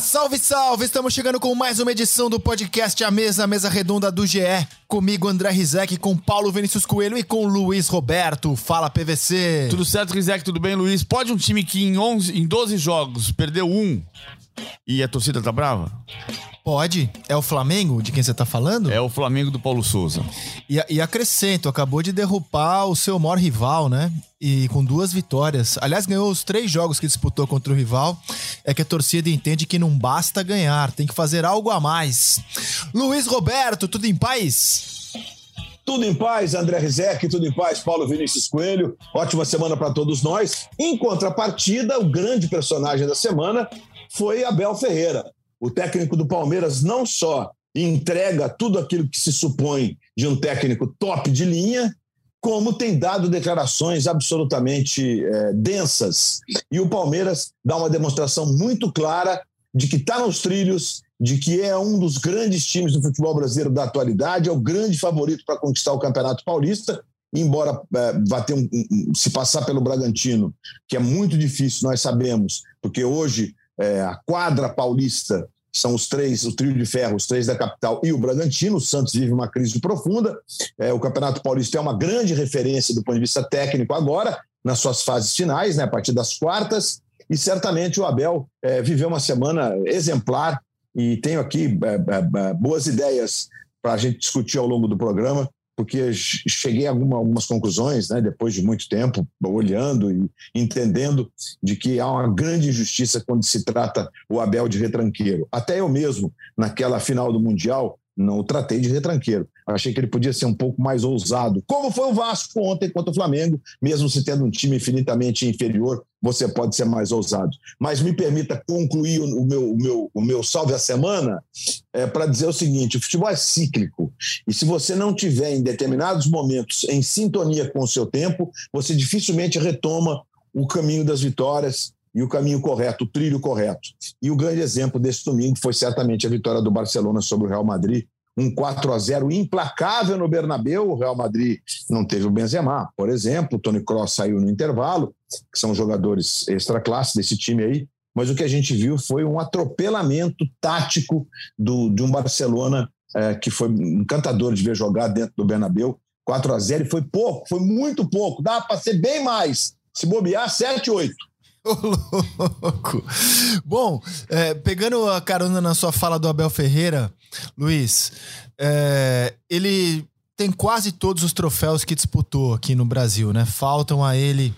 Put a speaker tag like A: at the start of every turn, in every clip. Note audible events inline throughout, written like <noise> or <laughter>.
A: Salve, salve! Estamos chegando com mais uma edição do podcast A Mesa, a Mesa Redonda do GE. Comigo, André Rizek, com Paulo Vinícius Coelho e com Luiz Roberto. Fala, PVC.
B: Tudo certo, Rizek? Tudo bem, Luiz? Pode um time que em, 11, em 12 jogos perdeu um e a torcida tá brava?
A: Pode. É o Flamengo de quem você tá falando?
B: É o Flamengo do Paulo Souza.
A: E, e acrescento, acabou de derrubar o seu maior rival, né? E com duas vitórias. Aliás, ganhou os três jogos que disputou contra o rival. É que a torcida entende que não basta ganhar, tem que fazer algo a mais. Luiz Roberto, tudo em paz?
C: Tudo em paz, André Rizek, tudo em paz, Paulo Vinícius Coelho. Ótima semana para todos nós. Em contrapartida, o grande personagem da semana foi Abel Ferreira o técnico do Palmeiras não só entrega tudo aquilo que se supõe de um técnico top de linha, como tem dado declarações absolutamente é, densas. E o Palmeiras dá uma demonstração muito clara de que está nos trilhos, de que é um dos grandes times do futebol brasileiro da atualidade, é o grande favorito para conquistar o Campeonato Paulista. Embora é, vá ter um, um, se passar pelo Bragantino, que é muito difícil, nós sabemos, porque hoje é, a quadra paulista são os três, o trio de ferro, os três da capital e o Bragantino. O Santos vive uma crise profunda. É, o Campeonato Paulista é uma grande referência do ponto de vista técnico agora, nas suas fases finais, né, a partir das quartas. E certamente o Abel é, viveu uma semana exemplar e tenho aqui é, é, é boas ideias para a gente discutir ao longo do programa porque cheguei a alguma, algumas conclusões, né, depois de muito tempo, olhando e entendendo de que há uma grande injustiça quando se trata o Abel de retranqueiro. Até eu mesmo, naquela final do Mundial, não o tratei de retranqueiro. Achei que ele podia ser um pouco mais ousado, como foi o Vasco ontem contra o Flamengo, mesmo se tendo um time infinitamente inferior, você pode ser mais ousado. Mas me permita concluir o meu, o meu, o meu salve a semana é, para dizer o seguinte: o futebol é cíclico. E se você não tiver em determinados momentos em sintonia com o seu tempo, você dificilmente retoma o caminho das vitórias e o caminho correto, o trilho correto. E o grande exemplo desse domingo foi certamente a vitória do Barcelona sobre o Real Madrid, um 4 a 0 implacável no Bernabéu. O Real Madrid não teve o Benzema, por exemplo, o Tony Kroos saiu no intervalo, que são jogadores extra classe desse time aí. Mas o que a gente viu foi um atropelamento tático do, de um Barcelona é, que foi encantador de ver jogar dentro do Bernabéu. 4 a 0 e foi pouco, foi muito pouco. Dá para ser bem mais. Se bobear, 7, 8. <laughs>
A: Ô, louco. Bom, é, pegando a carona na sua fala do Abel Ferreira, Luiz, é, ele tem quase todos os troféus que disputou aqui no Brasil, né? Faltam a ele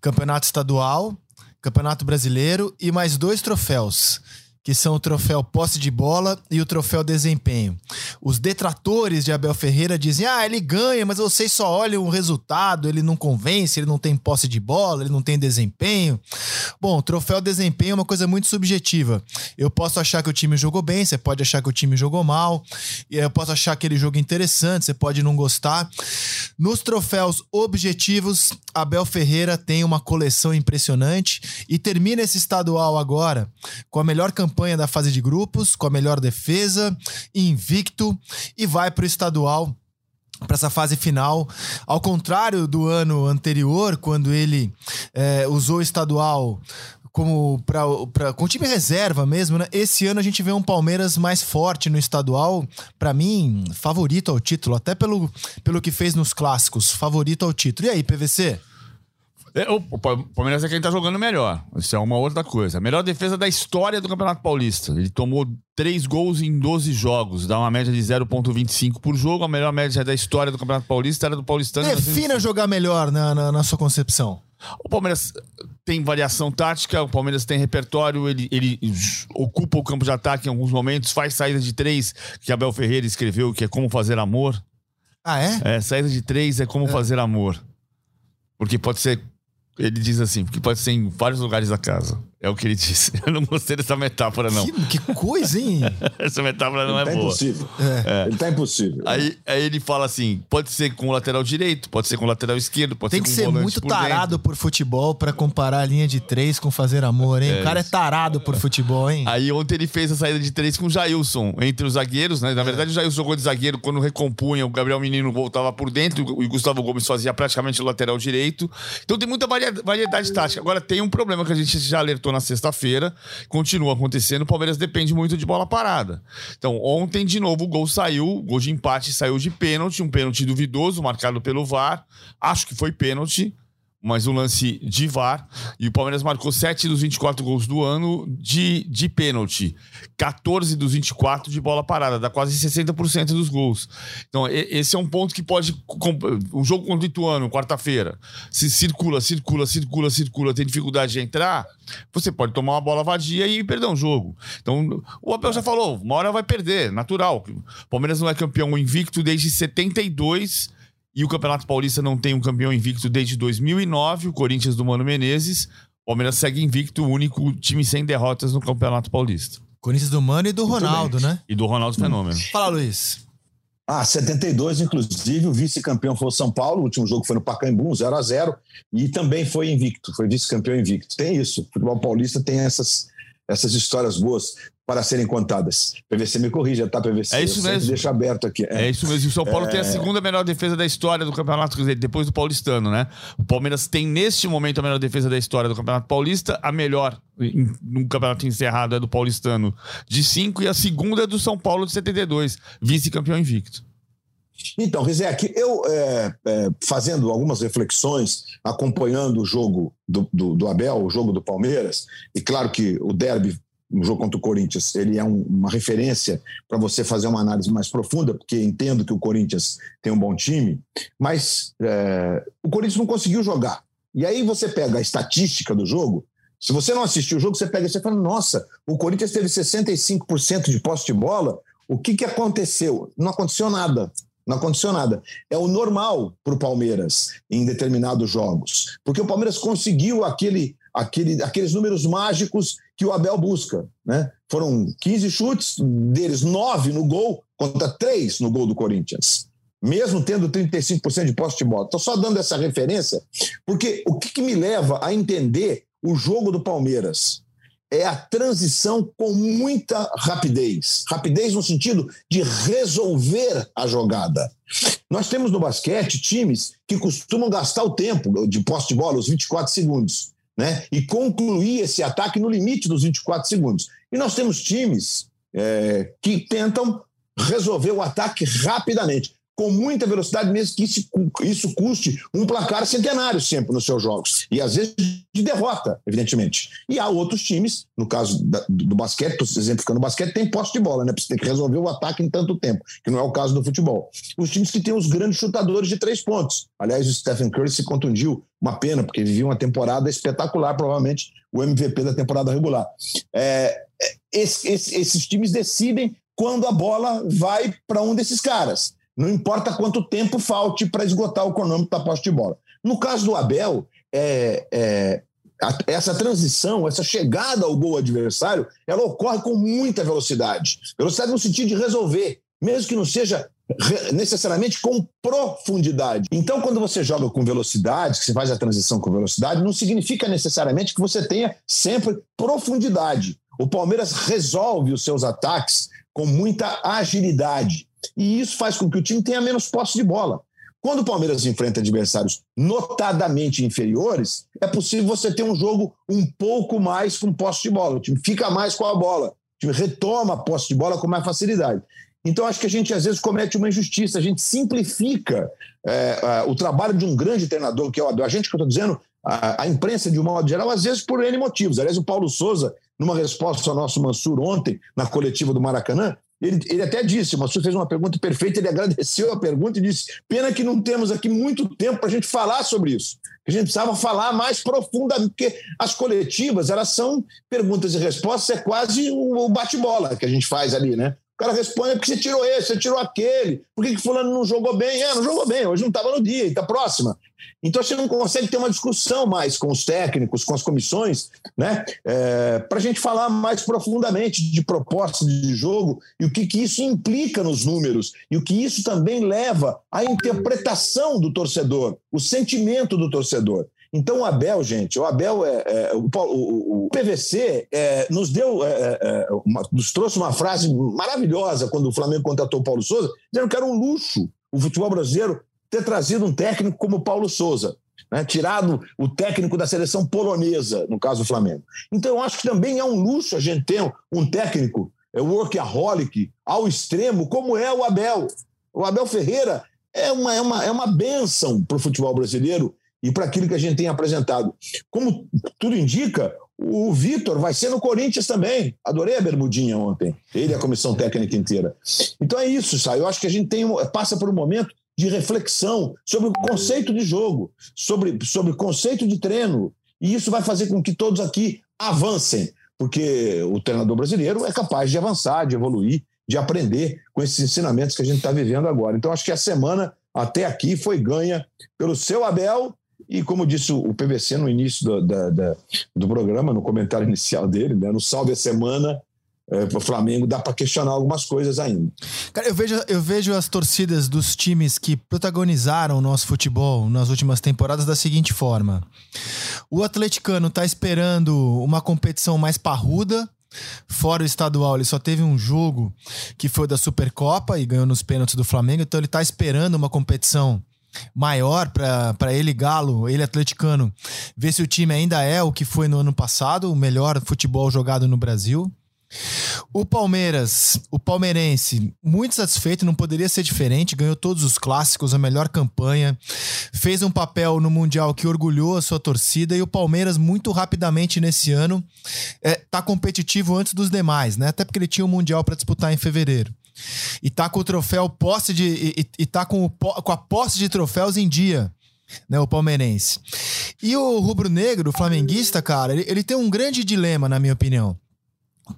A: campeonato estadual, campeonato brasileiro e mais dois troféus que são o troféu posse de bola e o troféu desempenho. Os detratores de Abel Ferreira dizem: ah, ele ganha, mas vocês só olham o resultado, ele não convence, ele não tem posse de bola, ele não tem desempenho. Bom, troféu desempenho é uma coisa muito subjetiva. Eu posso achar que o time jogou bem, você pode achar que o time jogou mal, eu posso achar aquele jogo interessante, você pode não gostar. Nos troféus objetivos, Abel Ferreira tem uma coleção impressionante e termina esse estadual agora com a melhor campanha campanha da fase de grupos, com a melhor defesa, invicto, e vai para o estadual para essa fase final. Ao contrário do ano anterior, quando ele é, usou o estadual como para com time reserva mesmo, né? Esse ano a gente vê um Palmeiras mais forte no estadual, para mim, favorito ao título, até pelo, pelo que fez nos clássicos, favorito ao título. E aí, PVC?
B: É, o Palmeiras é quem tá jogando melhor. Isso é uma outra coisa. A melhor defesa da história do Campeonato Paulista. Ele tomou três gols em 12 jogos, dá uma média de 0,25 por jogo. A melhor média da história do Campeonato Paulista era do Paulistano.
A: Defina jogar melhor na, na, na, sua concepção.
B: O Palmeiras tem variação tática, o Palmeiras tem repertório, ele, ele ocupa o campo de ataque em alguns momentos, faz saída de três, que Abel Ferreira escreveu, que é como fazer amor.
A: Ah, é?
B: É, saída de três é como é. fazer amor. Porque pode ser ele diz assim, porque pode ser em vários lugares da casa. É o que ele disse. <laughs> Eu não gostei dessa metáfora, não.
A: Que, que coisa, hein? <laughs>
B: Essa metáfora não
C: ele
B: é
C: tá
B: boa.
C: Impossível. É. É. Ele tá impossível.
B: Aí, aí ele fala assim: pode ser com o lateral direito, pode ser com o lateral esquerdo, pode
A: Tem
B: ser com
A: que ser muito
B: por
A: tarado
B: dentro.
A: por futebol para comparar a linha de três com fazer amor, hein? É. O cara é tarado por futebol, hein?
B: Aí ontem ele fez a saída de três com o Jailson entre os zagueiros, né? Na é. verdade, o Jailson jogou de zagueiro quando recompunha, o Gabriel Menino voltava por dentro e o Gustavo Gomes fazia praticamente o lateral direito. Então tem muita variedade tática. Agora tem um problema que a gente já alertou na sexta-feira, continua acontecendo. O Palmeiras depende muito de bola parada. Então, ontem, de novo, o gol saiu, o gol de empate saiu de pênalti, um pênalti duvidoso, marcado pelo VAR. Acho que foi pênalti mas um lance de VAR. E o Palmeiras marcou 7 dos 24 gols do ano de, de pênalti. 14 dos 24 de bola parada, dá quase 60% dos gols. Então, esse é um ponto que pode. O jogo contra o Ituano, quarta-feira, se circula, circula, circula, circula, tem dificuldade de entrar, você pode tomar uma bola vadia e perder um jogo. Então, o Abel já falou, uma hora vai perder, natural. O Palmeiras não é campeão invicto desde 72 e o Campeonato Paulista não tem um campeão invicto desde 2009, o Corinthians do Mano Menezes. O Palmeiras segue invicto, o único time sem derrotas no Campeonato Paulista.
A: Corinthians do Mano e do Ronaldo, né?
B: E do Ronaldo Fenômeno.
A: Fala, Luiz.
C: Ah, 72, inclusive, o vice-campeão foi o São Paulo, o último jogo foi no Pacaembu, 0 a 0 e também foi invicto, foi vice-campeão invicto. Tem isso, o futebol paulista tem essas, essas histórias boas para serem contadas. PVC me corrija, tá, PVC?
B: É isso mesmo.
C: Deixa aberto aqui.
B: É. é. isso mesmo. E o São Paulo é... tem a segunda melhor defesa da história do Campeonato, depois do Paulistano, né? O Palmeiras tem, neste momento, a melhor defesa da história do Campeonato Paulista. A melhor no Campeonato encerrado é do Paulistano de 5 e a segunda é do São Paulo de 72, vice-campeão invicto.
C: Então, Rizek, eu é, é, fazendo algumas reflexões, acompanhando o jogo do, do, do, Abel, o jogo do Palmeiras, e claro que o derby no jogo contra o Corinthians, ele é um, uma referência para você fazer uma análise mais profunda, porque entendo que o Corinthians tem um bom time, mas é, o Corinthians não conseguiu jogar. E aí você pega a estatística do jogo, se você não assistiu o jogo, você pega e você fala, nossa, o Corinthians teve 65% de posse de bola, o que, que aconteceu? Não aconteceu nada. Não aconteceu nada. É o normal para o Palmeiras em determinados jogos. Porque o Palmeiras conseguiu aquele, aquele, aqueles números mágicos que o Abel busca. Né? Foram 15 chutes, deles 9 no gol, contra 3 no gol do Corinthians. Mesmo tendo 35% de posse de bola. Estou só dando essa referência, porque o que, que me leva a entender o jogo do Palmeiras? É a transição com muita rapidez. Rapidez no sentido de resolver a jogada. Nós temos no basquete times que costumam gastar o tempo de posse de bola, os 24 segundos né? e concluir esse ataque no limite dos 24 segundos. E nós temos times é, que tentam resolver o ataque rapidamente com muita velocidade, mesmo que isso, isso custe um placar centenário sempre nos seus jogos. E às vezes de derrota, evidentemente. E há outros times, no caso da, do basquete, estou exemplificando o basquete, tem posse de bola, né? Você tem que resolver o ataque em tanto tempo, que não é o caso do futebol. Os times que têm os grandes chutadores de três pontos. Aliás, o Stephen Curry se contundiu, uma pena, porque vivia uma temporada espetacular, provavelmente o MVP da temporada regular. É, é esse, esse, esses times decidem quando a bola vai para um desses caras. Não importa quanto tempo falte para esgotar o cronômetro da posse de bola. No caso do Abel, é, é, a, essa transição, essa chegada ao gol adversário, ela ocorre com muita velocidade. Velocidade no sentido de resolver, mesmo que não seja necessariamente com profundidade. Então, quando você joga com velocidade, que você faz a transição com velocidade, não significa necessariamente que você tenha sempre profundidade. O Palmeiras resolve os seus ataques com muita agilidade. E isso faz com que o time tenha menos posse de bola. Quando o Palmeiras enfrenta adversários notadamente inferiores, é possível você ter um jogo um pouco mais com posse de bola. O time fica mais com a bola, o time retoma a posse de bola com mais facilidade. Então, acho que a gente às vezes comete uma injustiça, a gente simplifica é, é, o trabalho de um grande treinador, que é o. A gente que eu estou dizendo, a, a, imprensa de um modo geral, às vezes por N motivos. Aliás, o Paulo Souza, numa resposta ao nosso Mansur ontem, na coletiva do Maracanã, ele, ele até disse, o Mansur fez uma pergunta perfeita, ele agradeceu a pergunta e disse: pena que não temos aqui muito tempo para a gente falar sobre isso. A gente precisava falar mais profundamente, porque as coletivas, elas são perguntas e respostas, é quase o bate-bola que a gente faz ali, né? O cara responde é porque você tirou esse, você tirou aquele. Por que, que fulano não jogou bem? É, não jogou bem, hoje não estava no dia, está próxima. Então você não consegue ter uma discussão mais com os técnicos, com as comissões, né? É, para a gente falar mais profundamente de proposta de jogo e o que, que isso implica nos números e o que isso também leva à interpretação do torcedor, o sentimento do torcedor. Então, o Abel, gente, o Abel, é, é o, o, o, PVC é, nos deu, é, é, é, uma, nos trouxe uma frase maravilhosa quando o Flamengo contratou o Paulo Souza, dizendo que era um luxo o futebol brasileiro ter trazido um técnico como o Paulo Souza. né? tirado o técnico da seleção polonesa, no caso do Flamengo. Então, eu acho que também é um luxo a gente ter um técnico é workaholic ao extremo, como é o Abel. O Abel Ferreira é uma, é uma, é uma benção para o futebol brasileiro e para aquilo que a gente tem apresentado. Como tudo indica, o Vitor vai ser no Corinthians também. Adorei a bermudinha ontem. Ele e a comissão técnica inteira. Então é isso, Sai. Eu acho que a gente tem, passa por um momento de reflexão sobre o conceito de jogo, sobre, sobre o conceito de treino. E isso vai fazer com que todos aqui avancem, porque o treinador brasileiro é capaz de avançar, de evoluir, de aprender com esses ensinamentos que a gente está vivendo agora. Então, acho que a semana até aqui foi ganha pelo seu Abel e, como disse o PVC no início do, da, da, do programa, no comentário <laughs> inicial dele, né, no Salve a Semana, é, o Flamengo dá para questionar algumas coisas ainda.
A: Cara, eu vejo, eu vejo as torcidas dos times que protagonizaram o nosso futebol nas últimas temporadas da seguinte forma: o atleticano tá esperando uma competição mais parruda. Fora o estadual, ele só teve um jogo que foi da Supercopa e ganhou nos pênaltis do Flamengo, então ele tá esperando uma competição maior para ele, Galo, ele atleticano, ver se o time ainda é o que foi no ano passado, o melhor futebol jogado no Brasil. O Palmeiras, o palmeirense, muito satisfeito, não poderia ser diferente, ganhou todos os clássicos, a melhor campanha, fez um papel no Mundial que orgulhou a sua torcida e o Palmeiras, muito rapidamente nesse ano, é, tá competitivo antes dos demais, né? Até porque ele tinha o um Mundial para disputar em fevereiro. E tá com o troféu posse de. E, e tá com, o, com a posse de troféus em dia né, o palmeirense. E o rubro-negro, flamenguista, cara, ele, ele, tem um grande dilema, na minha opinião.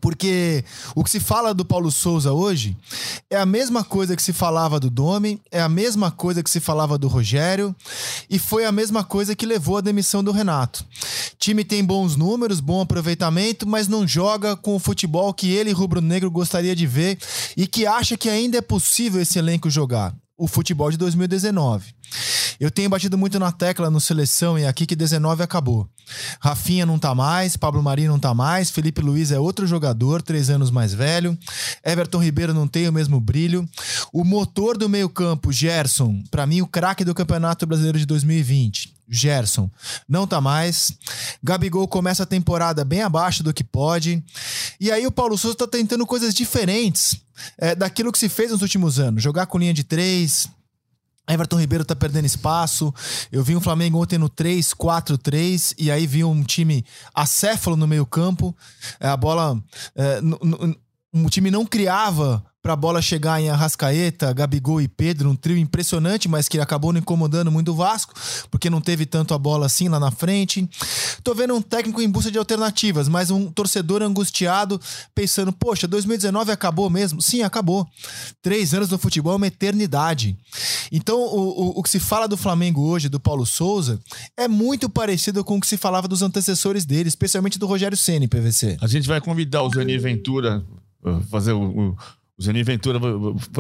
A: Porque o que se fala do Paulo Souza hoje é a mesma coisa que se falava do Domi, é a mesma coisa que se falava do Rogério e foi a mesma coisa que levou à demissão do Renato. Time tem bons números, bom aproveitamento, mas não joga com o futebol que ele, rubro-negro, gostaria de ver e que acha que ainda é possível esse elenco jogar o futebol de 2019. Eu tenho batido muito na tecla no seleção e aqui que 19 acabou. Rafinha não tá mais, Pablo Mari não tá mais, Felipe Luiz é outro jogador, três anos mais velho. Everton Ribeiro não tem o mesmo brilho. O motor do meio-campo, Gerson, para mim o craque do Campeonato Brasileiro de 2020. Gerson não tá mais. Gabigol começa a temporada bem abaixo do que pode. E aí o Paulo Souza tá tentando coisas diferentes é, daquilo que se fez nos últimos anos. Jogar com linha de três, Everton Ribeiro tá perdendo espaço. Eu vi um Flamengo ontem no 3-4-3 e aí vi um time acéfalo no meio-campo. É, a bola. É, o time não criava para a bola chegar em Arrascaeta, Gabigol e Pedro, um trio impressionante, mas que acabou não incomodando muito o Vasco, porque não teve tanto a bola assim lá na frente. Tô vendo um técnico em busca de alternativas, mas um torcedor angustiado, pensando, poxa, 2019 acabou mesmo? Sim, acabou. Três anos no futebol é uma eternidade. Então, o, o, o que se fala do Flamengo hoje, do Paulo Souza, é muito parecido com o que se falava dos antecessores dele, especialmente do Rogério Ceni, PVC.
B: A gente vai convidar o Zani Ventura fazer o, o o Zeni Ventura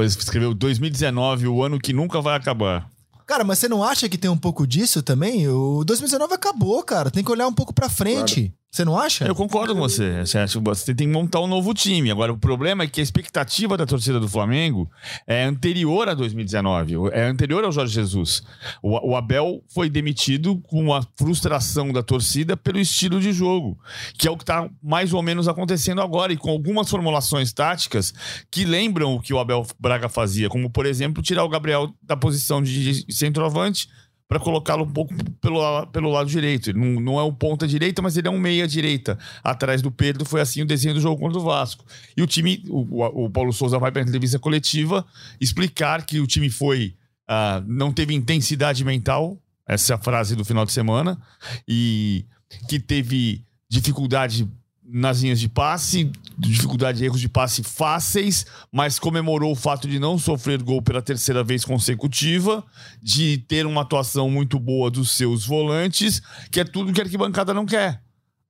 B: escreveu 2019, o ano que nunca vai acabar.
A: Cara, mas você não acha que tem um pouco disso também? O 2019 acabou, cara. Tem que olhar um pouco pra frente. Claro. Você não acha?
B: Eu concordo com você. Você, tem que montar um novo time. Agora, o problema é que a expectativa da torcida do Flamengo é anterior a 2019, é anterior ao Jorge Jesus. O, o Abel foi demitido com a frustração da torcida pelo estilo de jogo, que é o que está mais ou menos acontecendo agora, e com algumas formulações táticas que lembram o que o Abel Braga fazia, como, por exemplo, tirar o Gabriel da posição de centroavante para colocá-lo um pouco pelo, pelo lado direito. Ele não, não é um ponta direita, mas ele é um meia direita. Atrás do Pedro foi assim o desenho do jogo contra o Vasco. E o time, o, o Paulo Souza vai para a entrevista coletiva explicar que o time foi. Uh, não teve intensidade mental, essa é a frase do final de semana, e que teve dificuldade nas linhas de passe, dificuldade de erros de passe fáceis, mas comemorou o fato de não sofrer gol pela terceira vez consecutiva, de ter uma atuação muito boa dos seus volantes, que é tudo que a arquibancada não quer.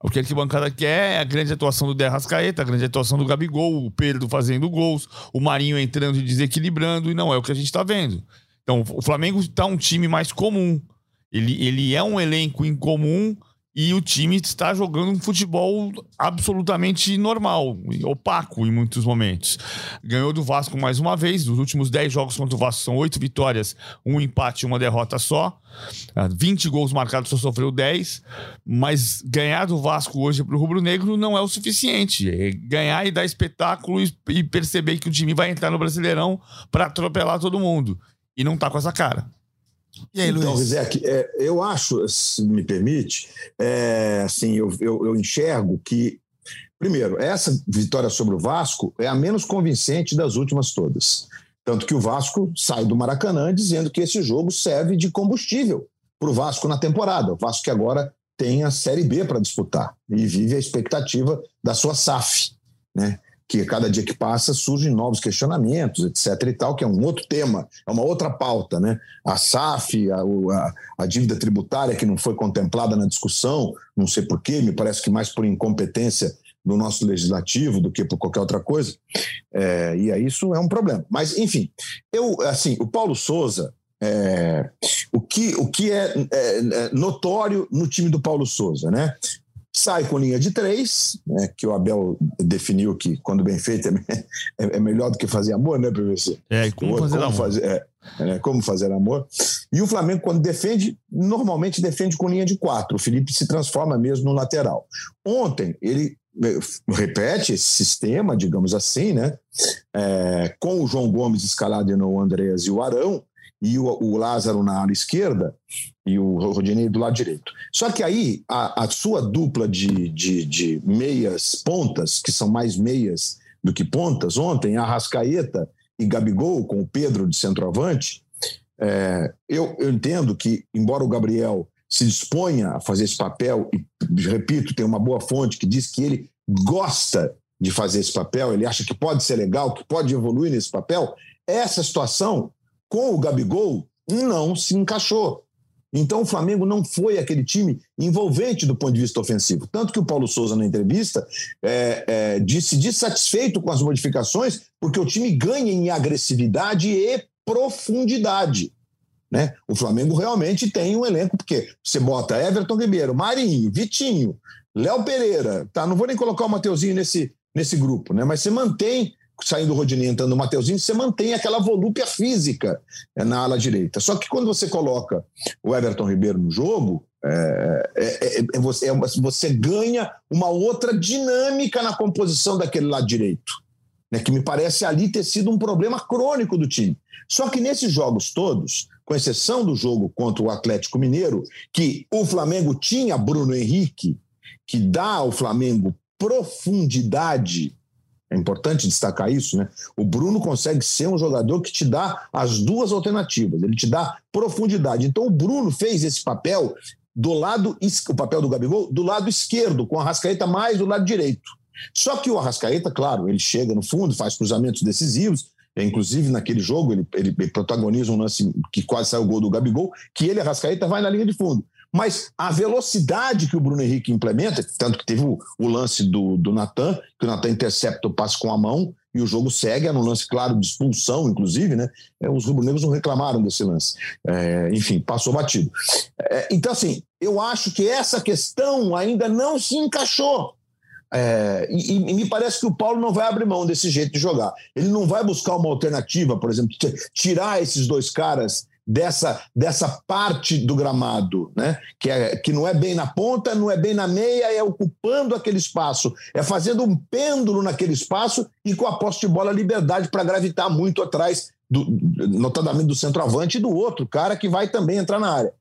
B: O que a arquibancada quer é a grande atuação do Derrascaeta, a grande atuação do Gabigol, o Pedro fazendo gols, o Marinho entrando e desequilibrando, e não é o que a gente está vendo. Então, o Flamengo está um time mais comum. Ele, ele é um elenco incomum e o time está jogando um futebol absolutamente normal, opaco em muitos momentos. Ganhou do Vasco mais uma vez, nos últimos 10 jogos contra o Vasco são 8 vitórias, um empate e uma derrota só. 20 ah, gols marcados, só sofreu 10, mas ganhar do Vasco hoje para o Rubro Negro não é o suficiente. É ganhar e dar espetáculo e perceber que o time vai entrar no Brasileirão para atropelar todo mundo. E não tá com essa cara.
C: E aí, então, Luiz? Rizek, é, eu acho, se me permite, é, assim, eu, eu, eu enxergo que, primeiro, essa vitória sobre o Vasco é a menos convincente das últimas todas. Tanto que o Vasco sai do Maracanã dizendo que esse jogo serve de combustível para o Vasco na temporada. O Vasco que agora tem a Série B para disputar e vive a expectativa da sua SAF. Né? Que cada dia que passa surgem novos questionamentos, etc. e tal, que é um outro tema, é uma outra pauta, né? A SAF, a, a, a dívida tributária que não foi contemplada na discussão, não sei porquê, me parece que mais por incompetência do nosso legislativo do que por qualquer outra coisa. É, e aí isso é um problema. Mas, enfim, eu, assim, o Paulo Souza, é, o, que, o que é, é, é notório no time do Paulo Souza, né? Sai com linha de três, né, que o Abel definiu que quando bem feito é, <laughs> é, é melhor do que fazer amor, né, professor?
B: É, como fazer como amor. Fazer, é,
C: é, como fazer amor. E o Flamengo, quando defende, normalmente defende com linha de quatro. O Felipe se transforma mesmo no lateral. Ontem, ele é, repete esse sistema, digamos assim, né? Com o João Gomes escalado no Andreas e o Arão, e o, o Lázaro na ala esquerda e o Rodinei do lado direito. Só que aí a, a sua dupla de, de, de, meias pontas, que são mais meias do que pontas, ontem, Arrascaeta e Gabigol, com o Pedro de centroavante, é, eu, eu entendo que, embora o Gabriel se disponha a fazer esse papel, e repito, tem uma boa fonte que diz que ele gosta de fazer esse papel, ele acha que pode ser legal, que pode evoluir nesse papel, essa situação com o Gabigol não se encaixou. Então o Flamengo não foi aquele time envolvente do ponto de vista ofensivo. Tanto que o Paulo Souza, na entrevista, é, é, disse dissatisfeito com as modificações, porque o time ganha em agressividade e profundidade. Né? O Flamengo realmente tem um elenco, porque você bota Everton Ribeiro, Marinho, Vitinho, Léo Pereira, tá? Não vou nem colocar o Mateuzinho nesse, nesse grupo, né? Mas você mantém saindo o Rodinei entrando o Mateuzinho, você mantém aquela volúpia física é, na ala direita. Só que quando você coloca o Everton Ribeiro no jogo, é, é, é, é você, é você, ganha uma outra dinâmica na composição daquele lado direito, né, que me parece ali ter sido um problema crônico do time. Só que nesses jogos todos, com exceção do jogo contra o Atlético Mineiro, que o Flamengo tinha Bruno Henrique, que dá ao Flamengo profundidade é importante destacar isso, né? O Bruno consegue ser um jogador que te dá as duas alternativas, ele te dá profundidade. Então o Bruno fez esse papel do lado, o papel do Gabigol, do lado esquerdo, com a Arrascaeta mais do lado direito. Só que o Arrascaeta, claro, ele chega no fundo, faz cruzamentos decisivos, inclusive naquele jogo ele, ele protagoniza um lance que quase saiu o gol do Gabigol, que ele, Arrascaeta, vai na linha de fundo. Mas a velocidade que o Bruno Henrique implementa, tanto que teve o, o lance do, do Natan, que o Natan intercepta o passe com a mão e o jogo segue, é no lance, claro, de expulsão, inclusive, né? É, os rubro-negros não reclamaram desse lance. É, enfim, passou batido. É, então, assim, eu acho que essa questão ainda não se encaixou. É, e, e, me parece que o Paulo não vai abrir mão desse jeito de jogar. Ele não vai buscar uma alternativa, por exemplo, tirar esses dois caras dessa, dessa parte do gramado, né? que, é, que não é bem na ponta, não é bem na meia, é ocupando aquele espaço, é fazendo um pêndulo naquele espaço e com a posse de bola liberdade para gravitar muito atrás, do, notadamente do centroavante e do outro cara que vai também entrar na área.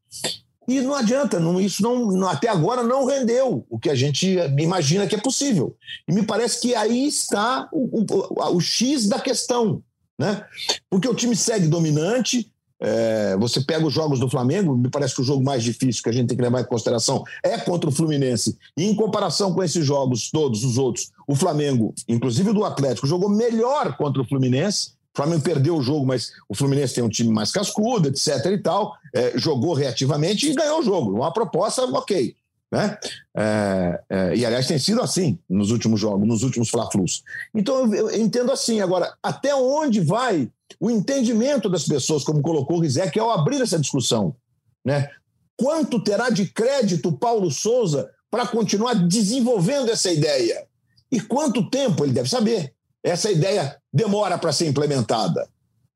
C: E não adianta, não, isso não, até agora não rendeu o que a gente imagina que é possível. E me parece que aí está o, o, o X da questão. Né? Porque o time segue dominante, é, você pega os jogos do Flamengo, me parece que o jogo mais difícil que a gente tem que levar em consideração é contra o Fluminense. E em comparação com esses jogos, todos os outros, o Flamengo, inclusive o do Atlético, jogou melhor contra o Fluminense. O Flamengo perdeu o jogo, mas o Fluminense tem um time mais cascudo, etc. e tal. É, jogou reativamente e ganhou o jogo. Uma proposta, ok. Né? É, é, e aliás tem sido assim nos últimos jogos, nos últimos Fla-Flus. Então eu, eu entendo assim. Agora, até onde vai o entendimento das pessoas, como colocou o Rizek, ao abrir essa discussão. Né? quanto terá de crédito Paulo Souza para continuar desenvolvendo essa ideia? E quanto tempo ele deve saber? Essa ideia demora para ser implementada.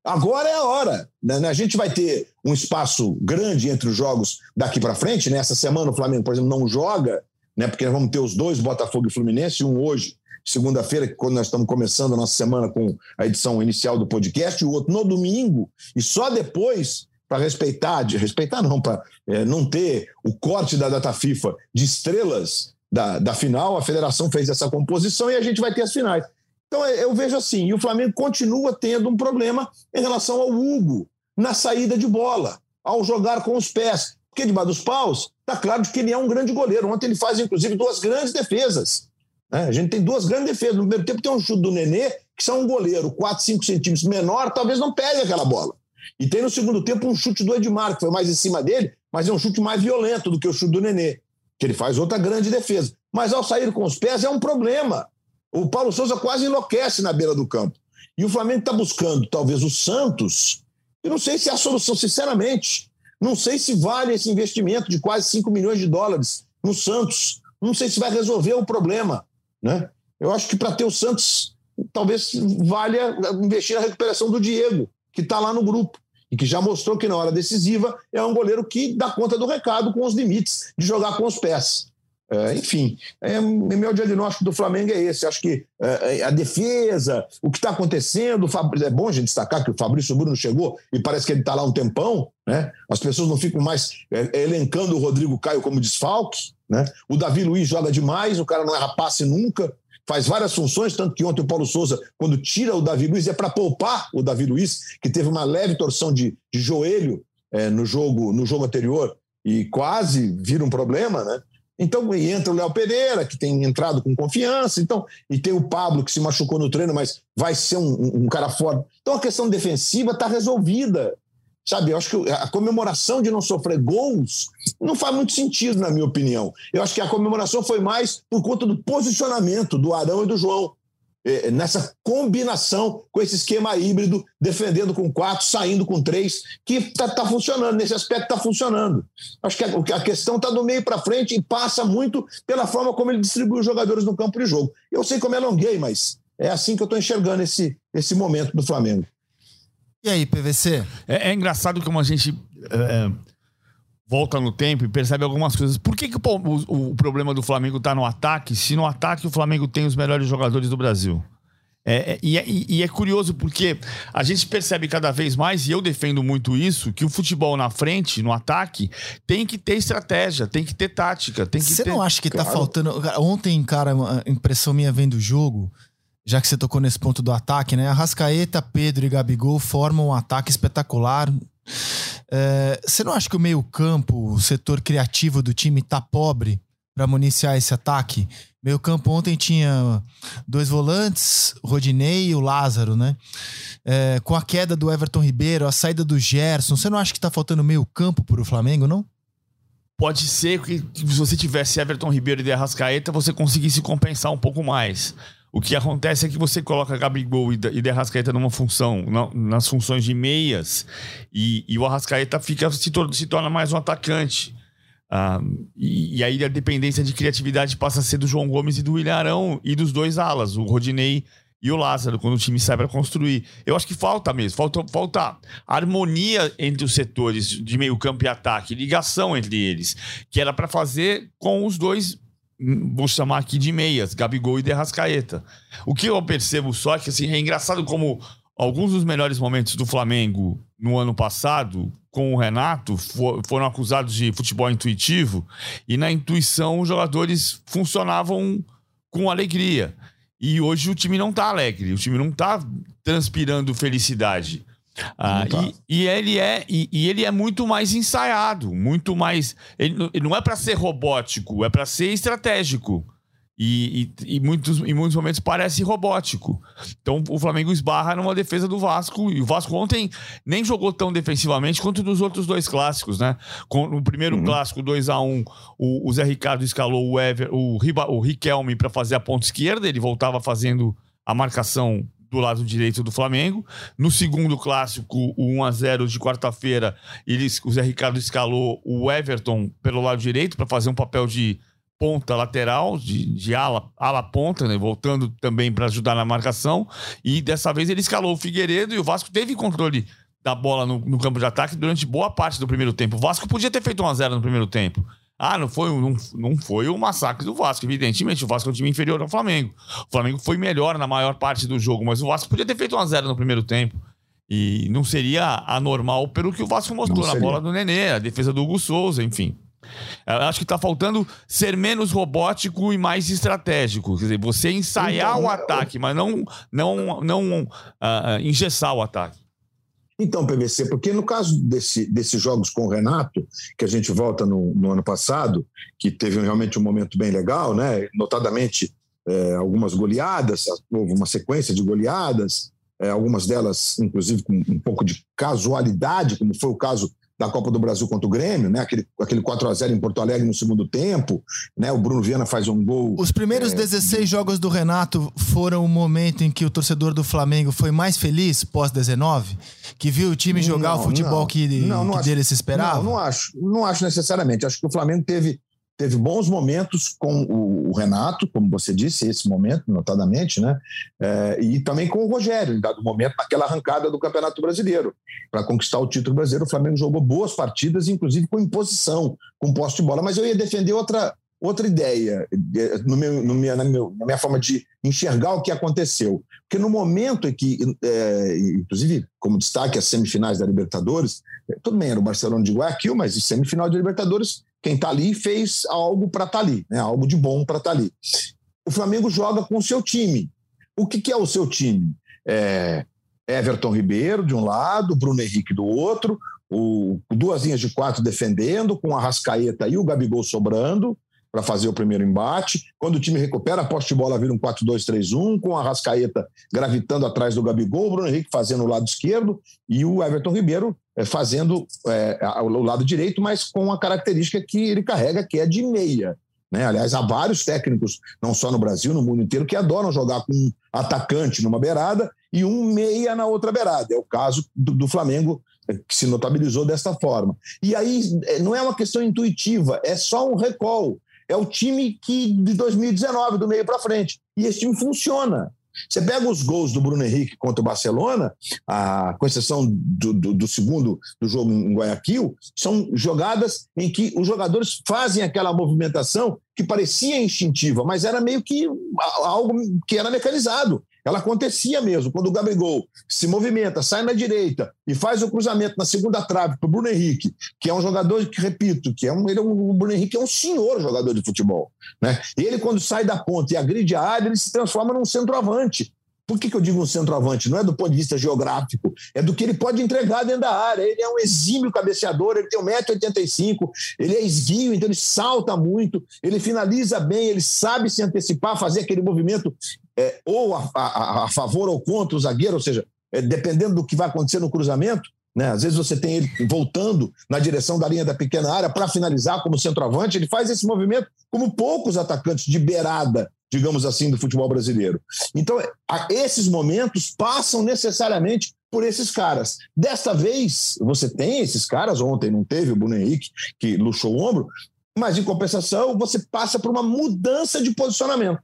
C: Agora é a hora. Né? A gente vai ter um espaço grande entre os jogos daqui para frente. Né? semana o Flamengo, por exemplo, não joga, né? porque nós vamos ter os dois, Botafogo e Fluminense, um hoje, segunda-feira, quando nós estamos começando a nossa semana com a edição inicial do podcast, e o outro no domingo, e só depois, para respeitar, de respeitar não, para é, não ter o corte da data FIFA de estrelas da, da final, a federação fez essa composição e a gente vai ter as finais. Então eu vejo assim, e o Flamengo continua tendo um problema em relação ao Hugo na saída de bola, ao jogar com os pés. Porque debaixo dos paus, está claro que ele é um grande goleiro. Ontem ele faz, inclusive, duas grandes defesas. Né? A gente tem duas grandes defesas. No primeiro tempo tem um chute do Nenê, que são um goleiro 4, 5 centímetros menor, talvez não pegue aquela bola. E tem no segundo tempo um chute do Edmar, que foi mais em cima dele, mas é um chute mais violento do que o chute do Nenê, que ele faz outra grande defesa. Mas ao sair com os pés é um problema. O Paulo Souza quase enlouquece na beira do campo. E o Flamengo está buscando, talvez, o Santos. Eu não sei se é a solução, sinceramente. Não sei se vale esse investimento de quase 5 milhões de dólares no Santos. Não sei se vai resolver o problema. Né? Eu acho que para ter o Santos, talvez valha investir na recuperação do Diego, que está lá no grupo e que já mostrou que na hora decisiva é um goleiro que dá conta do recado com os limites de jogar com os pés. É, enfim, é, meu diagnóstico do Flamengo é esse. Acho que é, a defesa, o que está acontecendo, é bom a gente destacar que o Fabrício Bruno chegou e parece que ele está lá um tempão, né? As pessoas não ficam mais é, elencando o Rodrigo Caio como desfalque, né? O Davi Luiz joga demais, o cara não é passe nunca, faz várias funções, tanto que ontem o Paulo Souza, quando tira o Davi Luiz, é para poupar o Davi Luiz, que teve uma leve torção de, de joelho é, no, jogo, no jogo anterior e quase vira um problema, né? Então, entra o Léo Pereira, que tem entrado com confiança, então, e tem o Pablo, que se machucou no treino, mas vai ser um, um cara forte. Então, a questão defensiva está resolvida. Sabe, eu acho que a comemoração de não sofrer gols não faz muito sentido, na minha opinião. Eu acho que a comemoração foi mais por conta do posicionamento do Arão e do João. É, nessa combinação com esse esquema híbrido, defendendo com quatro, saindo com três, que está tá funcionando, nesse aspecto está funcionando. Acho que a, a questão está do meio para frente e passa muito pela forma como ele distribui os jogadores no campo de jogo. Eu sei como é alonguei, mas é assim que eu estou enxergando esse, esse momento do Flamengo.
A: E aí, PVC?
B: É, é engraçado como a gente é, volta no tempo e percebe algumas coisas. Por que, que o, o, o problema do Flamengo está no ataque, se no ataque o Flamengo tem os melhores jogadores do Brasil? É, é, e, é, e, é curioso porque a gente percebe cada vez mais, e eu defendo muito isso, que o futebol na frente, no ataque, tem que ter estratégia, tem que ter tática. Você
A: ter... não acha que tá claro. tá faltando. Ontem, cara, impressão minha vendo o jogo já que você tocou nesse ponto do ataque, né? Arrascaeta, Pedro e Gabigol formam um ataque espetacular. É, você não acha que o meio-campo, o setor criativo do time, tá pobre para municiar esse ataque? Meio-campo ontem tinha dois volantes, Rodinei e o Lázaro, né? É, com a queda do Everton Ribeiro, a saída do Gerson, você não acha que tá faltando meio-campo para o Flamengo, não?
B: Pode ser que se você tivesse Everton Ribeiro e Arrascaeta, você conseguisse compensar um pouco mais. O que acontece é que você coloca Gabigol e De Arrascaeta numa função, nas funções de meias, e, e o Arrascaeta fica, se, torna, se torna mais um atacante. Ah, e, e, aí a dependência de criatividade passa a ser do João Gomes e do William Arão e dos dois alas, o Rodinei e o Lázaro, quando o time sai para construir. Eu acho que falta mesmo, falta, falta harmonia entre os setores de meio campo e ataque, ligação entre eles, que era para fazer com os dois vou chamar aqui de meias, Gabigol e Derrascaeta. O que eu percebo só é que assim, é engraçado como alguns dos melhores momentos do Flamengo no ano passado, com o Renato, for, foram acusados de futebol intuitivo, e na intuição os jogadores funcionavam com alegria. E hoje o time não está alegre, o time não está transpirando felicidade. Ah, tá. e, e, ele é e, e, ele é muito mais ensaiado, muito mais. Ele, ele não é para ser robótico, é para ser estratégico. E, e, e, muitos, em muitos momentos parece robótico. Então o Flamengo esbarra numa defesa do Vasco. E o Vasco ontem nem jogou tão defensivamente quanto nos outros dois clássicos, né? Com, no primeiro uhum. clássico, 2 a 1 um, o, o, Zé Ricardo escalou o, Ever, o, Riba, o Riquelme para fazer a ponta esquerda. Ele voltava fazendo a marcação do lado direito do Flamengo. No segundo clássico, o 1x0 de quarta-feira, o Zé Ricardo escalou o Everton pelo lado direito para fazer um papel de ponta lateral, de, de ala, ala ponta, né? voltando também para ajudar na marcação. E dessa vez ele escalou o Figueiredo e o Vasco teve controle da bola no, no campo de ataque durante boa parte do primeiro tempo. O Vasco podia ter feito 1x0 no primeiro tempo. Ah, não foi, não, não foi o massacre do Vasco, evidentemente. O Vasco é um time inferior ao Flamengo. O Flamengo foi melhor na maior parte do jogo, mas o Vasco podia ter feito 1x0 no primeiro tempo. E não seria anormal pelo que o Vasco mostrou na bola do Nenê, a defesa do Hugo Souza, enfim. Eu acho que está faltando ser menos robótico e mais estratégico. Quer dizer, você ensaiar então, o ataque, mas não, não, não uh, engessar o ataque.
C: Então, PVC, porque no caso desse, desses jogos com o Renato, que a gente volta no, no ano passado, que teve realmente um momento bem legal, né? notadamente é, algumas goleadas, houve uma sequência de goleadas, é, algumas delas, inclusive, com um pouco de casualidade, como foi o caso da Copa do Brasil contra o Grêmio, né? Aquele, aquele 4 a 0 em Porto Alegre no segundo tempo, né? O Bruno Viana faz um gol.
A: Os primeiros é... 16 jogos do Renato foram o momento em que o torcedor do Flamengo foi mais feliz pós 19, que viu o time jogar não, o futebol não, que, não, que acho, dele se esperava.
C: Não, não acho, não acho necessariamente. Acho que o Flamengo teve teve bons momentos com o, Renato, como você disse, esse momento, notadamente, né? É, e também com o Rogério, em dado momento, naquela arrancada do Campeonato Brasileiro. Para conquistar o título brasileiro, o Flamengo jogou boas partidas, inclusive com imposição, com posse de bola. Mas eu ia defender outra, outra ideia no meu, no minha, na, meu, na minha forma de enxergar o que aconteceu. Porque no momento em que, é, inclusive, como destaque as semifinais da Libertadores, tudo bem, era o Barcelona de Guayaquil, mas semifinal de Libertadores quem está ali fez algo para estar tá ali, né? algo de bom para estar tá ali. O Flamengo joga com o seu time. O que, que é o seu time? É Everton Ribeiro de um lado, Bruno Henrique do outro, o, duas linhas de quatro defendendo, com a Rascaeta e o Gabigol sobrando para fazer o primeiro embate. Quando o time recupera, a posse de bola vira um 4-2-3-1, com a Rascaeta gravitando atrás do Gabigol, o Bruno Henrique fazendo o lado esquerdo e o Everton Ribeiro é, fazendo é, o lado direito, mas com a característica que ele carrega, que é de meia. Né? Aliás, há vários técnicos, não só no Brasil, no mundo inteiro, que adoram jogar com um atacante numa beirada e um meia na outra beirada. É o caso do, do Flamengo, é, que se notabilizou desta forma. E aí não é uma questão intuitiva, é só um recall é o time que de 2019, do meio para frente. E esse time funciona. Você pega os gols do Bruno Henrique contra o Barcelona, a, com exceção do, do, do, segundo do jogo em Guayaquil, são jogadas em que os jogadores fazem aquela movimentação que parecia instintiva, mas era meio que algo que era mecanizado. Ela acontecia mesmo. Quando o Gabigol se movimenta, sai na direita e faz o cruzamento na segunda trave para o Bruno Henrique, que é um jogador que, repito, que é um, ele é o Bruno Henrique é um senhor jogador de futebol. Né? Ele, quando sai da ponta e agride a área, ele se transforma num centroavante. Por que, que eu digo um centroavante? Não é do ponto de vista geográfico, é do que ele pode entregar dentro da área. Ele é um exímio cabeceador, ele tem 1,85m, ele é esguio, então ele salta muito, ele finaliza bem, ele sabe se antecipar, fazer aquele movimento é, ou a, a, a, favor ou contra o zagueiro, ou seja, é, dependendo do que vai acontecer no cruzamento. Né? Às vezes você tem ele voltando na direção da linha da pequena área para finalizar como centroavante, ele faz esse movimento como poucos atacantes de beirada digamos assim, do futebol brasileiro. Então, esses momentos passam necessariamente por esses caras. Desta vez, você tem esses caras, ontem não teve o Bruno Henrique, que luxou o ombro, mas em compensação, você passa por uma mudança de posicionamento.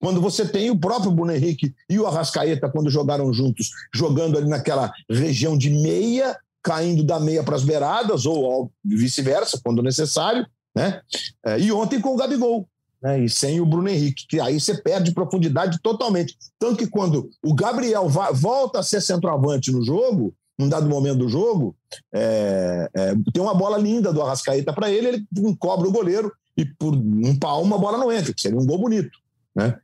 C: Quando você tem o próprio Bruno Henrique e o Arrascaeta, quando jogaram juntos, jogando ali naquela região de meia, caindo da meia para as beiradas, ou vice-versa, quando necessário, né? É, e ontem com o Gabigol né, e sem o Bruno Henrique, que aí você perde profundidade totalmente. Tanto que quando o Gabriel vai, volta a ser centroavante no jogo, num dado momento do jogo, é, é, tem uma bola linda do Arrascaeta para ele, ele encobre o goleiro e por um palmo a bola não entra, que seria um gol bonito. Né?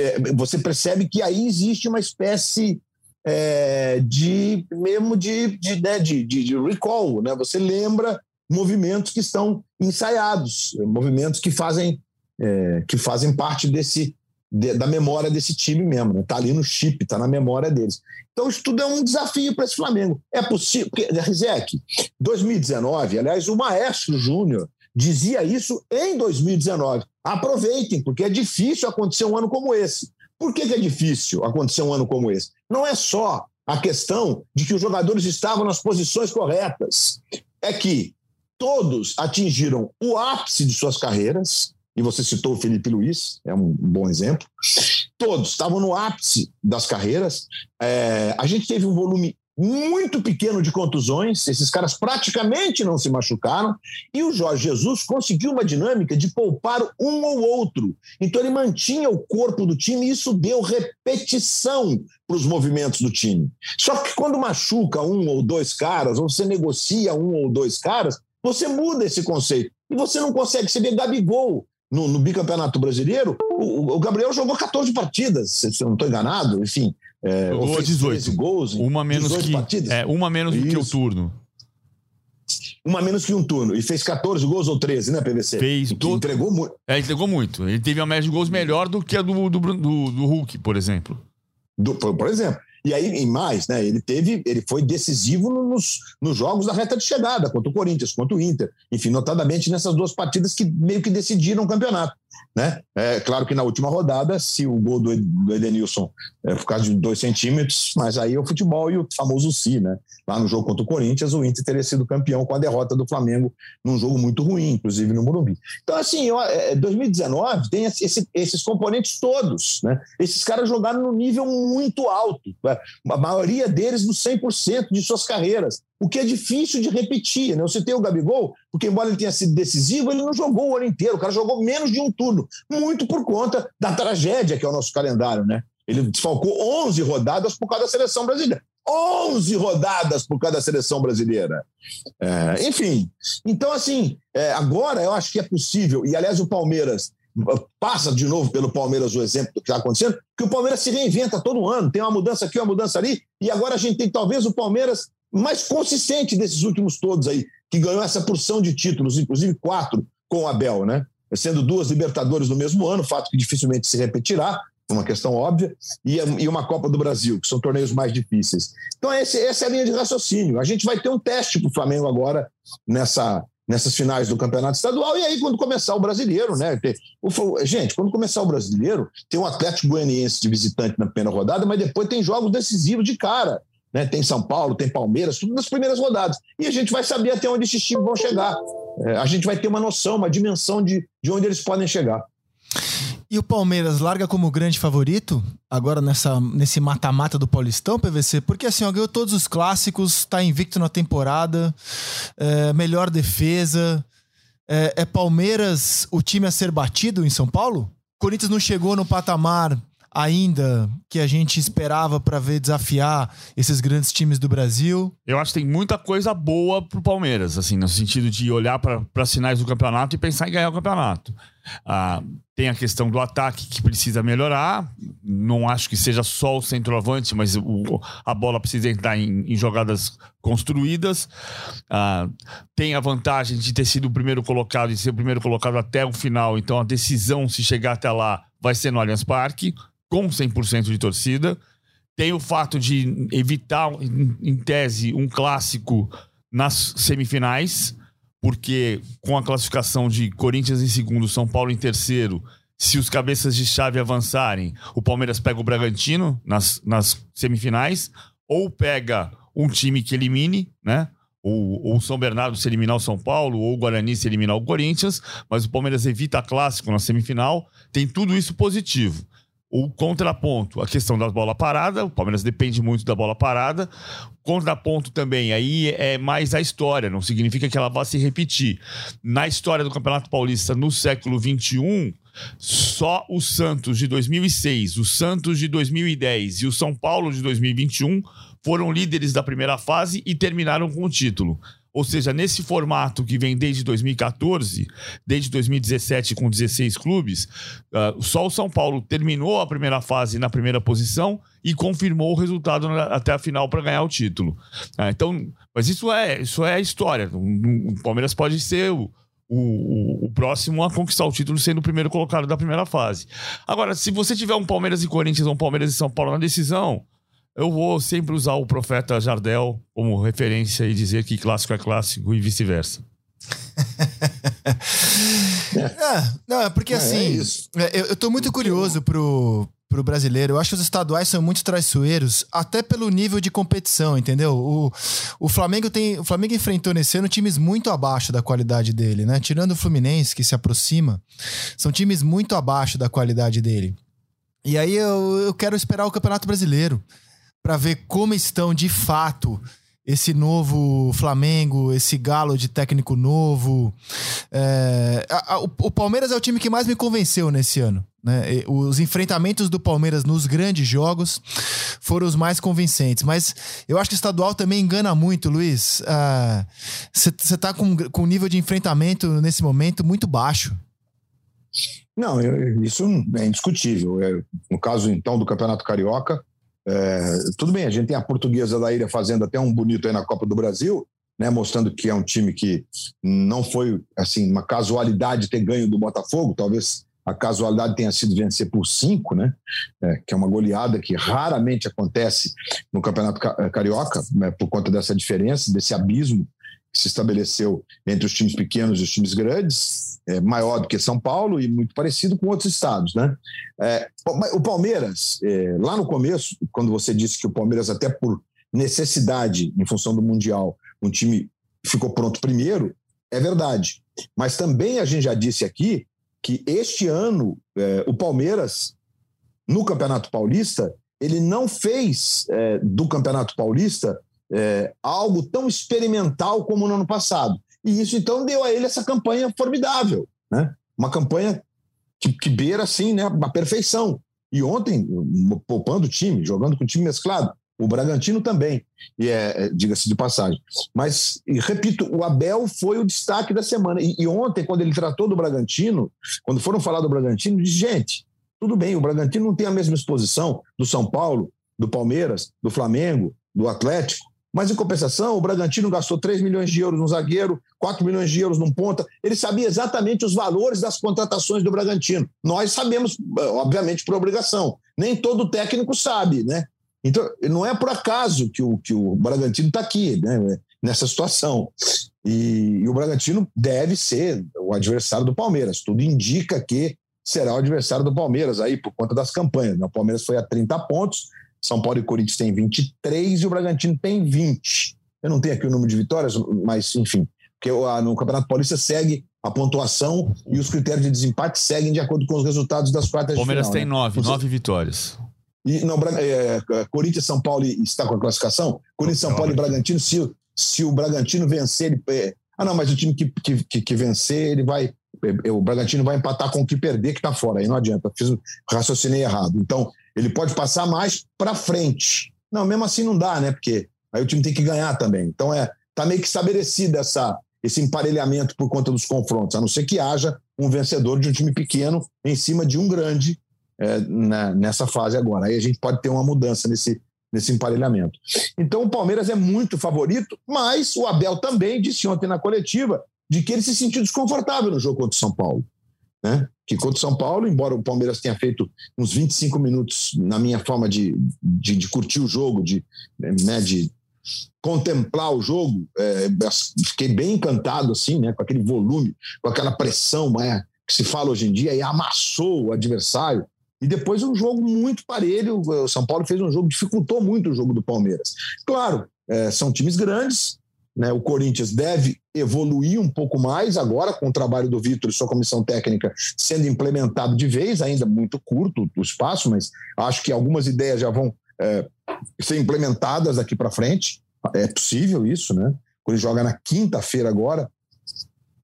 C: É, você percebe que aí existe uma espécie é, de mesmo de, de, né, de, de, recall, né? Você lembra movimentos que estão ensaiados, movimentos que fazem é, que fazem parte desse, de, da memória desse time mesmo. Né? Tá ali no chip, está na memória deles. Então, isso tudo é um desafio para esse Flamengo. É possível. Porque, Rizek, 2019, aliás, o Maestro Júnior dizia isso em 2019. Aproveitem, porque é difícil acontecer um ano como esse. Por que, que é difícil acontecer um ano como esse? Não é só a questão de que os jogadores estavam nas posições corretas. É que todos atingiram o ápice de suas carreiras, e você citou o Felipe Luiz, é um bom exemplo. Todos estavam no ápice das carreiras. É, a gente teve um volume muito pequeno de contusões, esses caras praticamente não se machucaram, e o Jorge Jesus conseguiu uma dinâmica de poupar um ou outro. Então ele mantinha o corpo do time e isso deu repetição para os movimentos do time. Só que quando machuca um ou dois caras, ou você negocia um ou dois caras, você muda esse conceito. E você não consegue. Você vê Gabigol no, no bicampeonato brasileiro, o, o, Gabriel jogou 14 partidas, se eu não estou enganado, enfim.
B: É, Jogou 18
C: gols.
B: Uma menos que, partidas. É, uma menos do que o turno.
C: Uma menos que um turno. E fez 14 gols ou 13, né, PVC?
B: Fez. Do...
C: Entregou muito.
B: É, entregou muito. Ele teve uma média de gols melhor do que a do, do, do, do Hulk, por exemplo.
C: Do, por exemplo. E aí, em mais, né? Ele teve, ele foi decisivo nos, nos jogos da reta de chegada, contra o Corinthians, contra o Inter. Enfim, notadamente nessas duas partidas que meio que decidiram o campeonato. Né? É claro que na última rodada, se o gol do Edenilson é por causa de dois centímetros, mas aí é o futebol e o famoso si, né? Lá no jogo contra o Corinthians, o Inter teria sido campeão com a derrota do Flamengo num jogo muito ruim, inclusive no Morumbi. Então, assim, 2019 é, tem esse, esses componentes todos, né? Esses caras jogaram no nível muito alto, né? a maioria deles no 100% de suas carreiras o que é difícil de repetir. Né? Eu citei o Gabigol, porque embora ele tenha sido decisivo, ele não jogou o ano inteiro, o cara jogou menos de um turno, muito por conta da tragédia que é o nosso calendário. Né? Ele desfalcou 11 rodadas por causa da seleção brasileira. 11 rodadas por causa da seleção brasileira. É, enfim, então assim, é, agora eu acho que é possível, e aliás o Palmeiras passa de novo pelo Palmeiras o exemplo do que está acontecendo, que o Palmeiras se reinventa todo ano, tem uma mudança aqui, uma mudança ali, e agora a gente tem talvez o Palmeiras mais consistente desses últimos todos aí, que ganhou essa porção de títulos, inclusive quatro com o Abel, né? Sendo duas Libertadores no mesmo ano, fato que dificilmente se repetirá, uma questão óbvia, e, uma Copa do Brasil, que são torneios mais difíceis. Então, essa é a linha de raciocínio. A gente vai ter um teste para o Flamengo agora nessa, nessas finais do campeonato estadual, e aí quando começar o brasileiro, né? O, gente, quando começar o brasileiro, tem um Atlético Goianiense de visitante na primeira rodada, mas depois tem jogos decisivos de cara. Né? Tem São Paulo, tem Palmeiras, tudo nas primeiras rodadas. E a gente vai saber até onde esses times vão chegar. É, a gente vai ter uma noção, uma dimensão de, de onde eles podem chegar.
A: E o Palmeiras larga como grande favorito agora nessa, nesse mata-mata do Paulistão, PVC? Porque assim, ó, ganhou todos os clássicos, está invicto na temporada, é, melhor defesa. É, é Palmeiras o time a ser batido em São Paulo? Corinthians não chegou no patamar ainda que a gente esperava para ver desafiar esses grandes times do Brasil?
B: Eu acho que tem muita coisa boa pro Palmeiras, assim, no sentido de olhar para as finais do campeonato e pensar em ganhar o campeonato. Ah, tem a questão do ataque que precisa melhorar. Não acho que seja só o centroavante, mas o, a bola precisa entrar em, em jogadas construídas. Ah, tem a vantagem de ter sido o primeiro colocado e ser o primeiro colocado até o final. Então a decisão, se chegar até lá, vai ser no Allianz Parque com 100% de torcida. Tem o fato de evitar, em tese, um clássico nas semifinais, porque com a classificação de Corinthians em segundo, São Paulo em terceiro, se os cabeças de chave avançarem, o Palmeiras pega o Bragantino nas, nas semifinais, ou pega um time que elimine, né? Ou, o São Bernardo se eliminar o São Paulo, ou o Guarani se eliminar o Corinthians, mas o Palmeiras evita clássico na semifinal. Tem tudo isso positivo. O contraponto, a questão da bola parada, o Palmeiras depende muito da bola parada. Contraponto também, aí é mais a história, não significa que ela vá se repetir. Na história do Campeonato Paulista no século XXI, só o Santos de 2006, o Santos de 2010 e o São Paulo de 2021 foram líderes da primeira fase e terminaram com o título. Ou seja, nesse formato que vem desde 2014, desde 2017 com 16 clubes, uh, só o São Paulo terminou a primeira fase na primeira posição e confirmou o resultado na, até a final para ganhar o título. Uh, então, mas isso é isso é história. O, o Palmeiras pode ser o, o, o, próximo a conquistar o título sendo o primeiro colocado da primeira fase. Agora, se você tiver um Palmeiras e Corinthians ou um Palmeiras e São Paulo na decisão, eu vou sempre usar o profeta Jardel como referência e dizer que clássico é clássico e vice-versa.
A: é, <laughs> não, é porque é, assim, é eu, eu tô muito curioso pro, pro brasileiro. Eu acho que os estaduais são muito traiçoeiros, até pelo nível de competição, entendeu? O, o Flamengo tem. O Flamengo enfrentou nesse ano times muito abaixo da qualidade dele, né? Tirando o Fluminense, que se aproxima, são times muito abaixo da qualidade dele. E aí eu, eu quero esperar o Campeonato Brasileiro para ver como estão de fato esse novo Flamengo, esse galo de técnico novo. É, a, a, o, Palmeiras é o time que mais me convenceu nesse ano. Né? Os enfrentamentos do Palmeiras nos grandes jogos foram os mais convincentes. Mas eu acho que o estadual também engana muito, Luiz. Você uh, está com, com um nível de enfrentamento nesse momento muito baixo.
C: Não, isso é indiscutível. É, no caso, então, do Campeonato Carioca, é, tudo bem, a gente tem a portuguesa da ilha fazendo até um bonito aí na Copa do Brasil, né, mostrando que é um time que não foi assim uma casualidade ter ganho do Botafogo, talvez a casualidade tenha sido vencer por cinco, né, é, que é uma goleada que raramente acontece no Campeonato Carioca, né, por conta dessa diferença, desse abismo que se estabeleceu entre os times pequenos e os times grandes, é, maior do que São Paulo e muito parecido com outros estados. Né? É, o Palmeiras, é, lá no começo, quando você disse que o Palmeiras, até por necessidade, em função do Mundial, um time ficou pronto primeiro, é verdade. Mas também a gente já disse aqui que este ano é, o Palmeiras, no Campeonato Paulista, ele não fez é, do Campeonato Paulista é, algo tão experimental como no ano passado. E isso, então, deu a ele essa campanha formidável, né? Uma campanha que, que beira, assim, né, a perfeição. E ontem, poupando o time, jogando com o time mesclado, o Bragantino também, e é, é diga-se de passagem. Mas, repito, o Abel foi o destaque da semana. E, e, ontem, quando ele tratou do Bragantino, quando foram falar do Bragantino, disse, gente, tudo bem, o Bragantino não tem a mesma exposição do São Paulo, do Palmeiras, do Flamengo, do Atlético, mas, em compensação, o Bragantino gastou 3 milhões de euros num zagueiro, 4 milhões de euros num ponta. Ele sabia exatamente os valores das contratações do Bragantino. Nós sabemos, obviamente, por obrigação. Nem todo técnico sabe, né? Então, não é por acaso que o, que o Bragantino está aqui, né? Nessa situação. E, e o Bragantino deve ser o adversário do Palmeiras. Tudo indica que será o adversário do Palmeiras aí por conta das campanhas. Né? O Palmeiras foi a 30 pontos, são Paulo e Corinthians têm 23 e o Bragantino tem 20. Eu não tenho aqui o número de vitórias, mas enfim, porque no Campeonato Paulista segue a pontuação e os critérios de desempate seguem de acordo com os resultados das quartas
B: de
C: final.
B: Palmeiras tem né? nove, nove vitórias.
C: E não, é, é, Corinthians, São Paulo está com a classificação? Corinthians, São Paulo e Bragantino, se, se o Bragantino vencer, ele, é, ah não, mas o time que, que, que, que vencer, ele vai é, o Bragantino vai empatar com o que perder que está fora, aí não adianta, fiz, raciocinei errado. Então, ele pode passar mais para frente. Não, mesmo assim não dá, né? Porque aí o time tem que ganhar também. Então é tá meio que estabelecido essa, esse emparelhamento por conta dos confrontos, a não ser que haja um vencedor de um time pequeno em cima de um grande é, na, nessa fase agora. Aí a gente pode ter uma mudança nesse, nesse emparelhamento. Então o Palmeiras é muito favorito, mas o Abel também disse ontem na coletiva de que ele se sentiu desconfortável no jogo contra o São Paulo. Né? Que contra o São Paulo, embora o Palmeiras tenha feito uns 25 minutos na minha forma de, de, de curtir o jogo, de, né, de contemplar o jogo, é, fiquei bem encantado assim, né, com aquele volume, com aquela pressão é, que se fala hoje em dia, e amassou o adversário. E depois um jogo muito parelho. O São Paulo fez um jogo, dificultou muito o jogo do Palmeiras. Claro, é, são times grandes, né? O Corinthians deve evoluir um pouco mais agora com o trabalho do Vitor e sua comissão técnica sendo implementado de vez, ainda muito curto o espaço, mas acho que algumas ideias já vão é, ser implementadas daqui para frente. É possível isso, né? Ele joga na quinta-feira agora,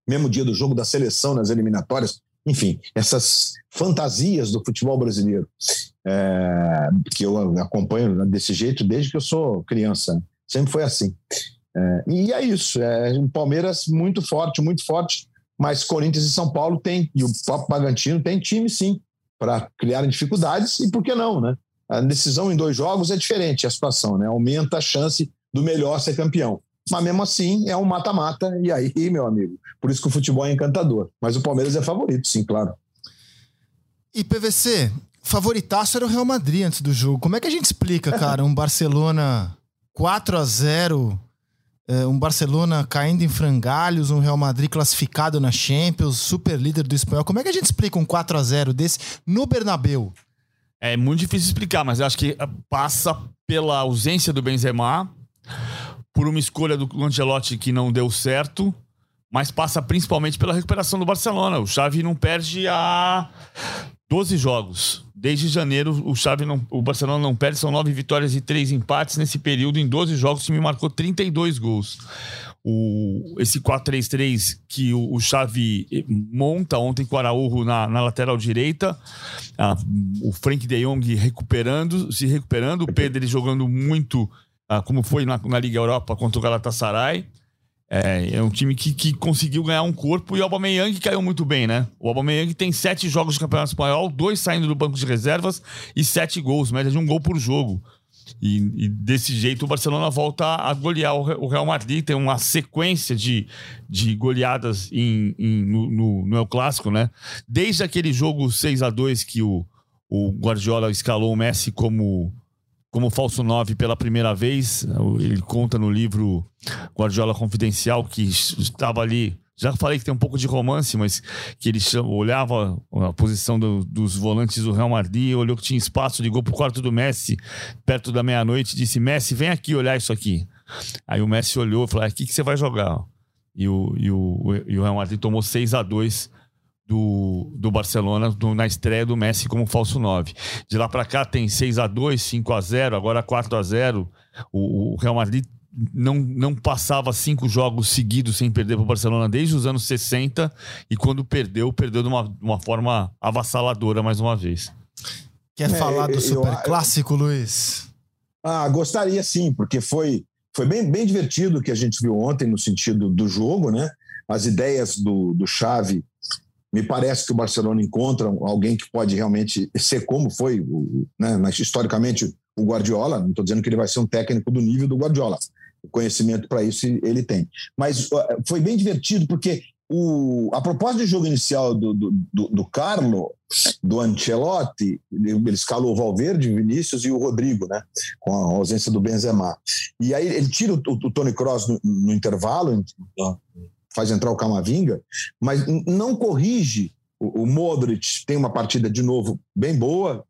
C: mesmo dia do jogo da seleção nas eliminatórias. Enfim, essas fantasias do futebol brasileiro é, que eu acompanho desse jeito desde que eu sou criança. Sempre foi assim. É, e é isso. É um Palmeiras muito forte, muito forte, mas Corinthians e São Paulo tem, e o próprio Pagantino tem time sim, para criar dificuldades, e por que não, né? A decisão em dois jogos é diferente a situação, né? Aumenta a chance do melhor ser campeão. Mas mesmo assim é um mata-mata, e aí, <laughs> meu amigo, por isso que o futebol é encantador. Mas o Palmeiras é favorito, sim, claro.
A: E PVC, favoritaço era o Real Madrid antes do jogo. Como é que a gente explica, <laughs> cara, um Barcelona 4 a 0 é, um Barcelona caindo em frangalhos, um Real Madrid classificado na Champions, super líder do espanhol. Como é que a gente explica um 4 a 0 desse no Bernabeu?
B: É muito difícil explicar, mas acho que passa pela ausência do Benzema, por uma escolha do Ancelotti que não deu certo, mas passa principalmente pela recuperação do Barcelona. O Xavi não perde há 12 jogos. Desde janeiro, o Xavi não, o Barcelona não perde, são nove vitórias e três empates. Nesse período, em 12 jogos, o time marcou 32 gols. O, esse 4-3-3 que o, o Xavi monta ontem com o Araújo na, na lateral direita, a, o Frank de Jong recuperando, se recuperando, o Pedro jogando muito, a, como foi na, na Liga Europa contra o Galatasaray. É, é um time que, que conseguiu ganhar um corpo e o Aubameyang caiu muito bem, né? O Aubameyang tem sete jogos de campeonato espanhol, dois saindo do banco de reservas e sete gols, média de um gol por jogo. E, e desse jeito o Barcelona volta a golear o Real Madrid, tem uma sequência de, de goleadas em, em no, no, no El Clássico, né? Desde aquele jogo 6 a 2 que o, o Guardiola escalou o Messi como como falso 9 pela primeira vez. Ele conta no livro Guardiola Confidencial que estava ali. Já falei que tem um pouco de romance, mas que ele olhava a posição do, dos volantes do Real Madrid, olhou que tinha espaço, ligou pro quarto do Messi perto da meia-noite disse: Messi, vem aqui olhar isso aqui. Aí o Messi olhou e falou: aqui que você vai jogar. E o, e o, e o Real Madrid tomou 6 a 2 do, do Barcelona do, na estreia do Messi como falso 9. De lá para cá tem 6 a 2 5 a 0 agora 4 a 0 O, o Real Madrid não, não passava cinco jogos seguidos sem perder para o Barcelona desde os anos 60 e quando perdeu, perdeu de uma, uma forma avassaladora mais uma vez.
A: Quer é, falar do super eu, clássico, Luiz?
C: Ah, gostaria sim, porque foi, foi bem, bem divertido o que a gente viu ontem no sentido do jogo, né? As ideias do, do Xavi me parece que o Barcelona encontra alguém que pode realmente ser como foi, né, mas historicamente, o Guardiola. Não estou dizendo que ele vai ser um técnico do nível do Guardiola. O conhecimento para isso ele tem. Mas foi bem divertido porque o, a proposta de jogo inicial do, do, do, do Carlo, do Ancelotti, ele escalou o Valverde, Vinícius e o Rodrigo, né? Com a ausência do Benzema. E aí ele tira o, o Tony Kroos no, no intervalo, faz entrar o Camavinga, mas não corrige. O, Modric tem uma partida de novo bem boa,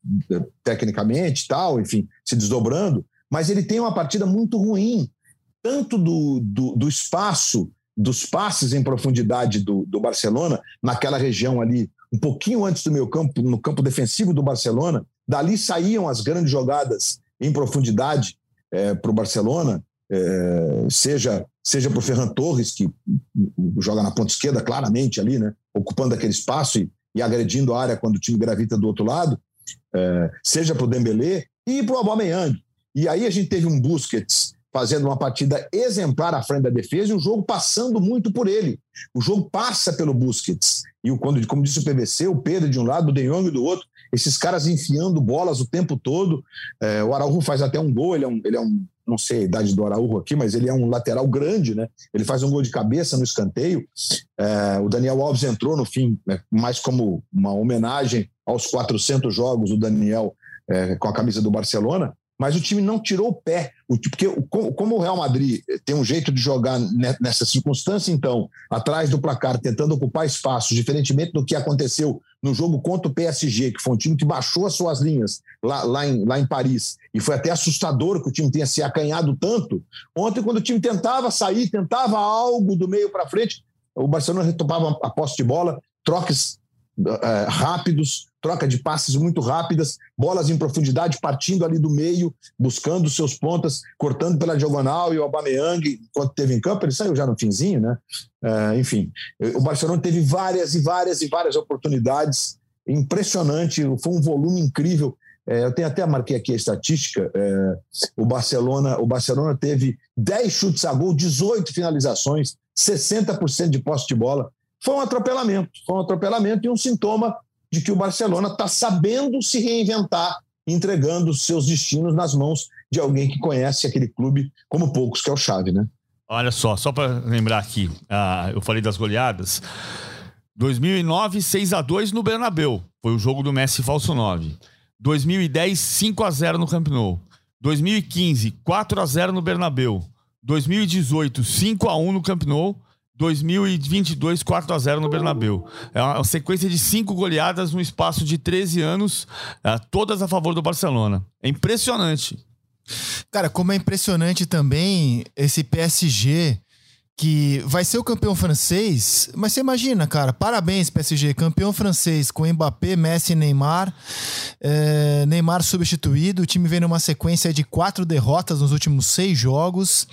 C: tecnicamente, tal, enfim, se desdobrando, mas ele tem uma partida muito ruim, tanto do, do, do espaço, dos passes em profundidade do, do Barcelona, naquela região ali, um pouquinho antes do meio campo, no campo defensivo do Barcelona, dali saíam as grandes jogadas em profundidade é, eh, para o Barcelona, é, seja seja para o Ferran Torres, que joga na ponta esquerda claramente ali, né, ocupando aquele espaço e, e agredindo a área quando o time gravita do outro lado, é, seja para o Dembélé e para o Aubameyang. E aí a gente teve um Busquets fazendo uma partida exemplar à frente da defesa e o jogo passando muito por ele. O jogo passa pelo Busquets. E o, quando, como disse o PVC, o Pedro de um lado, o De Jong do outro, esses caras enfiando bolas o tempo todo. É, o Araújo faz até um gol, ele é um, ele é um não sei a idade do Araújo aqui, mas ele é um lateral grande, né? Ele faz um gol de cabeça no escanteio. É, o Daniel Alves entrou no fim, né, mais como uma homenagem aos 400 jogos, o Daniel é, com a camisa do Barcelona mas o time não tirou o pé. Porque como o Real Madrid tem um jeito de jogar nessa circunstância, então, atrás do placar, tentando ocupar espaços, diferentemente do que aconteceu no jogo contra o PSG, que foi um time que baixou as suas linhas lá, lá, em, lá em Paris, e foi até assustador que o time tenha se acanhado tanto. Ontem, quando o time tentava sair, tentava algo do meio para frente, o Barcelona retomava a posse de bola, trocas uh, rápidos, troca de passes muito rápidas, bolas em profundidade partindo ali do meio, buscando seus pontas, cortando pela diagonal e o Aubameyang, enquanto teve em campo, ele saiu já no finzinho, né? Uh, enfim, o Barcelona teve várias e várias e várias oportunidades, impressionante, foi um volume incrível. É, eu tenho até marquei aqui a estatística. É, o Barcelona, o Barcelona teve 10 chutes a gol, 18 finalizações, 60% de posse de bola. Foi um atropelamento, foi um atropelamento e um sintoma de que o Barcelona está sabendo se reinventar, entregando seus destinos nas mãos de alguém que conhece aquele clube como poucos, que é o Xavi, né?
B: Olha só, só para lembrar aqui, uh, eu falei das goleadas. 2009, 6 a 2 no Bernabéu. Foi o jogo do Messi falso 9. 2010, 5 a 0 no Camp Nou. 2015, 4 a 0 no Bernabéu. 2018, 5 a 1 no Camp Nou 2022, 4 a 0 no Bernabéu. É uma sequência de cinco goleadas no espaço de 13 anos, é, todas a favor do Barcelona. É impressionante.
A: Cara, como é impressionante também esse PSG que vai ser o campeão francês, mas você imagina, cara, parabéns PSG, campeão francês com Mbappé, Messi e Neymar, é, Neymar substituído, o time vem numa sequência de quatro derrotas nos últimos seis jogos,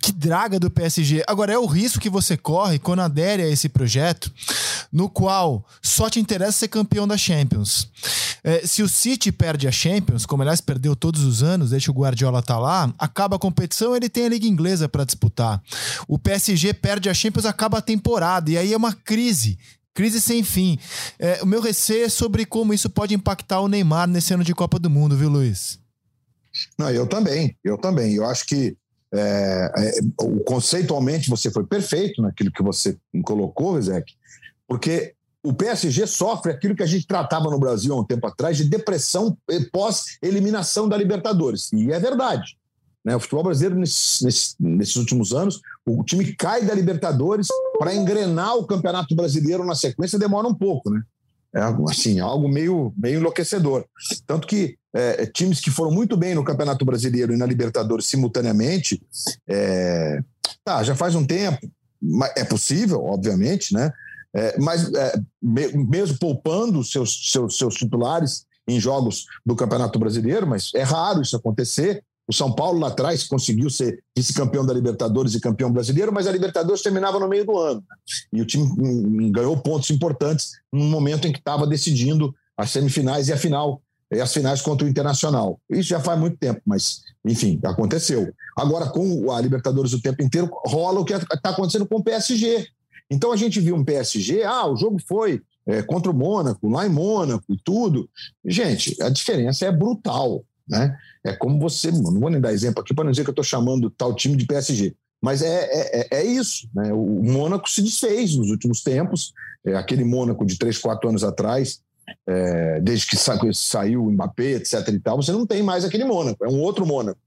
A: que draga do PSG. Agora, é o risco que você corre quando adere a esse projeto, no qual só te interessa ser campeão da Champions. É, se o City perde a Champions, como aliás perdeu todos os anos, que o Guardiola tá lá, acaba a competição, ele tem a Liga Inglesa para disputar. O PSG PSG perde a Champions, acaba a temporada. E aí é uma crise. Crise sem fim. É, o meu receio é sobre como isso pode impactar o Neymar nesse ano de Copa do Mundo, viu, Luiz?
C: Não, eu também, eu também. Eu acho que é, é, conceitualmente você foi perfeito naquilo que você colocou, Zeke, porque o PSG sofre aquilo que a gente tratava no Brasil há um tempo atrás de depressão pós-eliminação da Libertadores. E é verdade. Né? O futebol brasileiro, nesses, nesses últimos anos, o time cai da Libertadores para engrenar o Campeonato Brasileiro na sequência demora um pouco, né? É assim, algo meio, meio enlouquecedor. Tanto que é, times que foram muito bem no Campeonato Brasileiro e na Libertadores simultaneamente, é, tá, já faz um tempo, é possível, obviamente, né? É, mas é, mesmo poupando seus, seus, seus titulares em jogos do Campeonato Brasileiro, mas é raro isso acontecer. O São Paulo lá atrás conseguiu ser vice-campeão da Libertadores e campeão brasileiro, mas a Libertadores terminava no meio do ano. E o time hum, ganhou pontos importantes no momento em que estava decidindo as semifinais e a final, e as finais contra o Internacional. Isso já faz muito tempo, mas enfim, aconteceu. Agora, com a Libertadores o tempo inteiro, rola o que está acontecendo com o PSG. Então a gente viu um PSG, ah, o jogo foi é, contra o Mônaco, lá em Mônaco e tudo. Gente, a diferença é brutal. Né? É como você, não vou nem dar exemplo aqui para não dizer que eu estou chamando tal time de PSG, mas é, é, é, é isso. Né? O Mônaco se desfez nos últimos tempos, é aquele Mônaco de 3, 4 anos atrás, é, desde que sa saiu o Mbappé, etc. e tal, você não tem mais aquele Mônaco, é um outro Mônaco.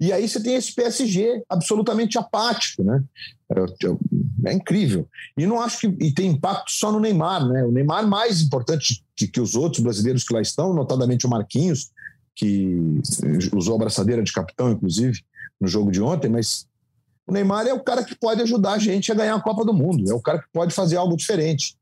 C: E aí você tem esse PSG absolutamente apático, né? É, é, incrível. E não acho que e tem impacto só no Neymar, né? O Neymar mais importante que, que os outros brasileiros que lá estão, notadamente o Marquinhos, que usou a braçadeira de capitão, inclusive, no jogo de ontem, mas o Neymar é o cara que pode ajudar a gente a ganhar a Copa do Mundo, é o cara que pode fazer algo diferente.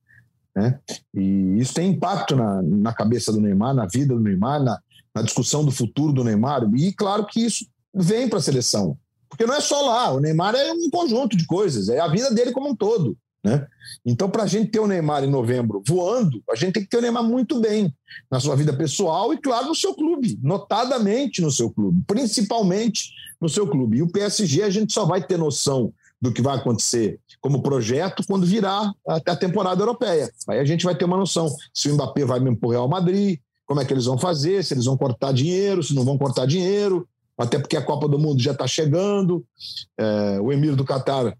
C: Né? E isso tem impacto na, na cabeça do Neymar, na vida do Neymar, na, na discussão do futuro do Neymar, e claro que isso vem para a seleção. Porque não é só lá, o Neymar é um conjunto de coisas, é a vida dele como um todo. Né? Então, para a gente ter o Neymar em novembro voando, a gente tem que ter o Neymar muito bem na sua vida pessoal e, claro, no seu clube, notadamente no seu clube, principalmente no seu clube. E o PSG a gente só vai ter noção do que vai acontecer como projeto quando virar até a temporada europeia. Aí a gente vai ter uma noção se o Mbappé vai mesmo para o Real Madrid, como é que eles vão fazer, se eles vão cortar dinheiro, se não vão cortar dinheiro, até porque a Copa do Mundo já está chegando. É, o Emir do Catar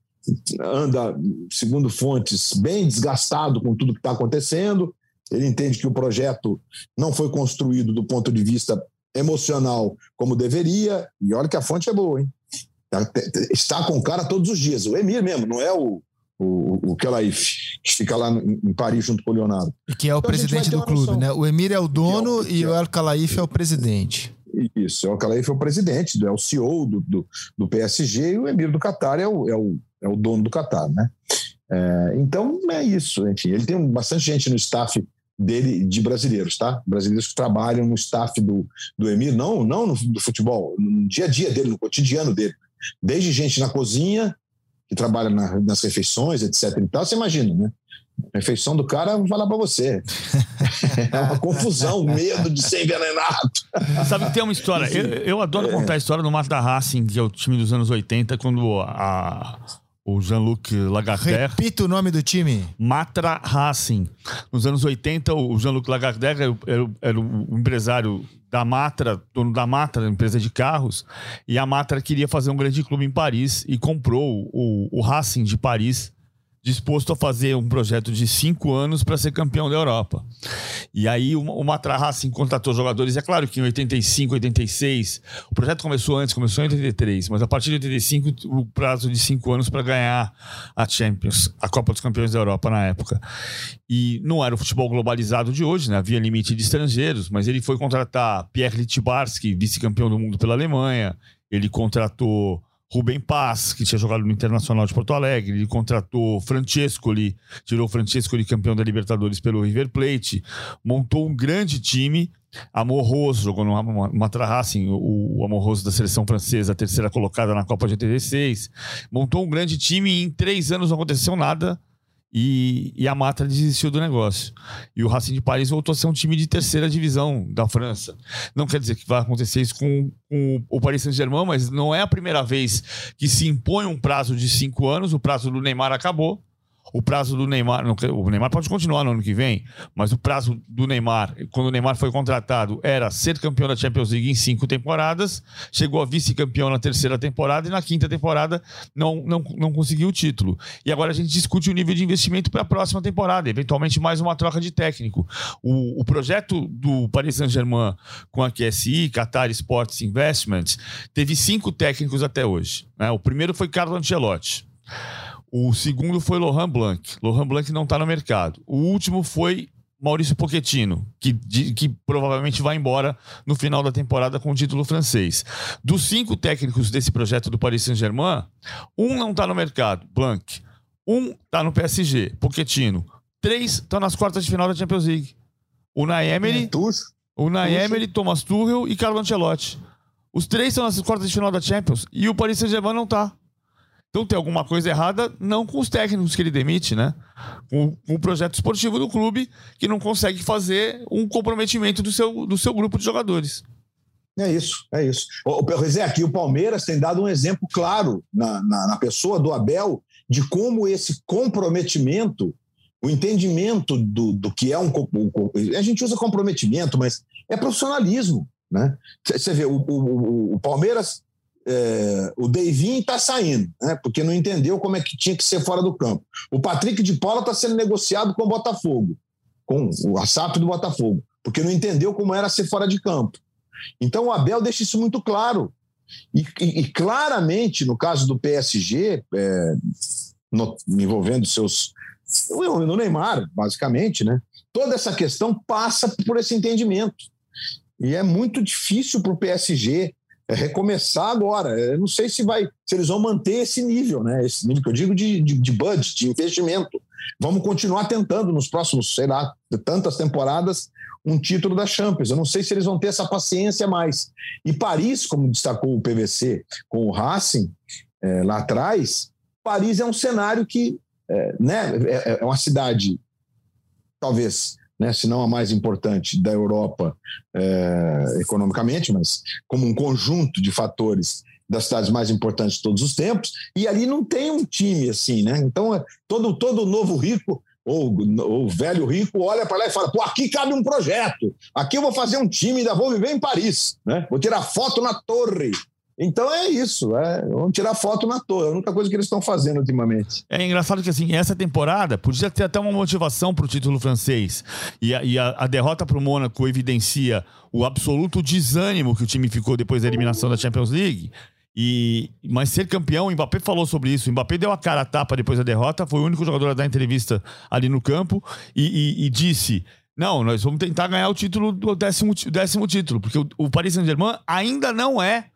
C: anda, segundo fontes, bem desgastado com tudo que está acontecendo. Ele entende que o projeto não foi construído do ponto de vista emocional como deveria. E olha que a fonte é boa, hein? Tá, está com o cara todos os dias. O Emir mesmo, não é o, o, o Kelaif, que fica lá em Paris junto com o Leonardo.
A: E que é o então presidente do clube, noção. né? O Emir é o dono e, é, e o El Kelaif é o presidente.
C: Isso, o El Kelaif é o presidente, é o CEO do, do, do PSG e o Emir do Qatar é o, é o é o dono do Qatar, né? É, então é isso, enfim, ele tem bastante gente no staff dele de brasileiros, tá? Brasileiros que trabalham no staff do, do Emir, não, não no, do futebol, no dia a dia dele, no cotidiano dele. Desde gente na cozinha, que trabalha na, nas refeições, etc. E tal, você imagina, né? A refeição do cara, vou falar para você. é uma confusão, medo de ser envenenado.
B: Sabe que tem uma história. Eu, eu adoro é. contar a história do Mata Racing, que é o time dos anos 80, quando a, o Jean-Luc Lagardère.
A: Repita o nome do time.
B: Matra Racing. Nos anos 80, o Jean-Luc Lagardère era, era, o empresário da Matra, dono da Matra, empresa de carros, e a Matra queria fazer um grande clube em Paris e comprou o, o Racing de Paris disposto a fazer um projeto de cinco anos para ser campeão da Europa. E aí o, o Matra Racing contratou jogadores. É claro que em 85, 86, o projeto começou antes, começou em 83, mas a partir de 85, o prazo de cinco anos para ganhar a Champions, a Copa dos Campeões da Europa na época. E não era o futebol globalizado de hoje, né? havia limite de estrangeiros, mas ele foi contratar Pierre Litibarski, vice-campeão do mundo pela Alemanha. Ele contratou Rubem Paz, que tinha jogado no Internacional de Porto Alegre, ele contratou Francescoli, tirou Francescoli campeão da Libertadores pelo River Plate, montou um grande time. Amorroso jogou no Matra o, o Amorroso da seleção francesa, terceira colocada na Copa de 86. Montou um grande time e em três anos não aconteceu nada e, e, a Matra desistiu do negócio. E o Racing de Paris voltou a ser um time de terceira divisão da França. Não quer dizer que vai acontecer isso com, com o Paris Saint-Germain, mas não é a primeira vez que se impõe um prazo de cinco anos. O prazo do Neymar acabou. O prazo do Neymar, o Neymar pode continuar no ano que vem, mas o prazo do Neymar, quando o Neymar foi contratado, era ser campeão da Champions League em cinco temporadas, chegou a vice-campeão na terceira temporada e na quinta temporada não, não, não conseguiu o título. E agora a gente discute o nível de investimento para a próxima temporada, eventualmente mais uma troca de técnico. O, o projeto do Paris Saint-Germain com a QSI, Qatar Sports Investments, teve cinco técnicos até hoje. Né? O primeiro foi Carlo Ancelotti. O segundo foi Laurent Blanc. Laurent Blanc não está no mercado. O último foi Maurício Pochettino, que, que provavelmente vai embora no final da temporada com o título francês. Dos cinco técnicos desse projeto do Paris Saint-Germain, um não está no mercado, Blanc. Um está no PSG, Pochettino. Três estão nas quartas de final da Champions League. O Naemery, o Naemery, Thomas Tuchel e Carlo Ancelotti. Os três estão nas quartas de final da Champions e o Paris Saint-Germain não está. Então tem alguma coisa errada, não com os técnicos que ele demite, né? Com, com, o projeto esportivo do clube, que não consegue fazer um comprometimento do seu, do seu grupo de jogadores.
C: É isso, é isso. O, o, aqui o Palmeiras tem dado um exemplo claro na, na, na pessoa do Abel de como esse comprometimento, o entendimento do, do que é um. A gente usa comprometimento, mas é profissionalismo. Né? Você vê, o, o, o Palmeiras é, o Deivin está saindo, né, porque não entendeu como é que tinha que ser fora do campo. O Patrick de Paula está sendo negociado com o Botafogo, com o SAP do Botafogo, porque não entendeu como era ser fora de campo. Então o Abel deixa isso muito claro. E, e, e claramente, no caso do PSG, é, no, envolvendo seus. No Neymar, basicamente, né? Toda essa questão passa por esse entendimento. E é muito difícil para o PSG é recomeçar agora. Eu não sei se vai, se eles vão manter esse nível, né? Esse nível que eu digo de, de, de budget, de investimento. Vamos continuar tentando nos próximos, sei lá, tantas temporadas, um título da Champions. Eu não sei se eles vão ter essa paciência mais. E Paris, como destacou o PVC com o Racing é, lá atrás, Paris é um cenário que é, né, é, é uma cidade talvez né, se não a mais importante da Europa é, economicamente, mas como um conjunto de fatores das cidades mais importantes de todos os tempos, e ali não tem um time assim, né? Então, é, todo, todo novo rico ou o velho rico olha para lá e fala: pô, aqui cabe um projeto, aqui eu vou fazer um time, ainda vou viver em Paris, né? Vou tirar foto na torre, então é isso, é, vamos tirar foto na torre, é a única coisa que eles estão fazendo ultimamente.
B: É engraçado que assim, essa temporada podia ter até uma motivação para o título francês. E a, e a, a derrota para o Mônaco evidencia o absoluto desânimo que o time ficou depois da eliminação da Champions League. E, mas ser campeão, o Mbappé falou sobre isso. O Mbappé deu a cara a tapa depois da derrota, foi o único jogador a dar entrevista ali no campo e, e, e disse: Não, nós vamos tentar ganhar o título do décimo, décimo título, porque o, o Paris Saint-Germain ainda não é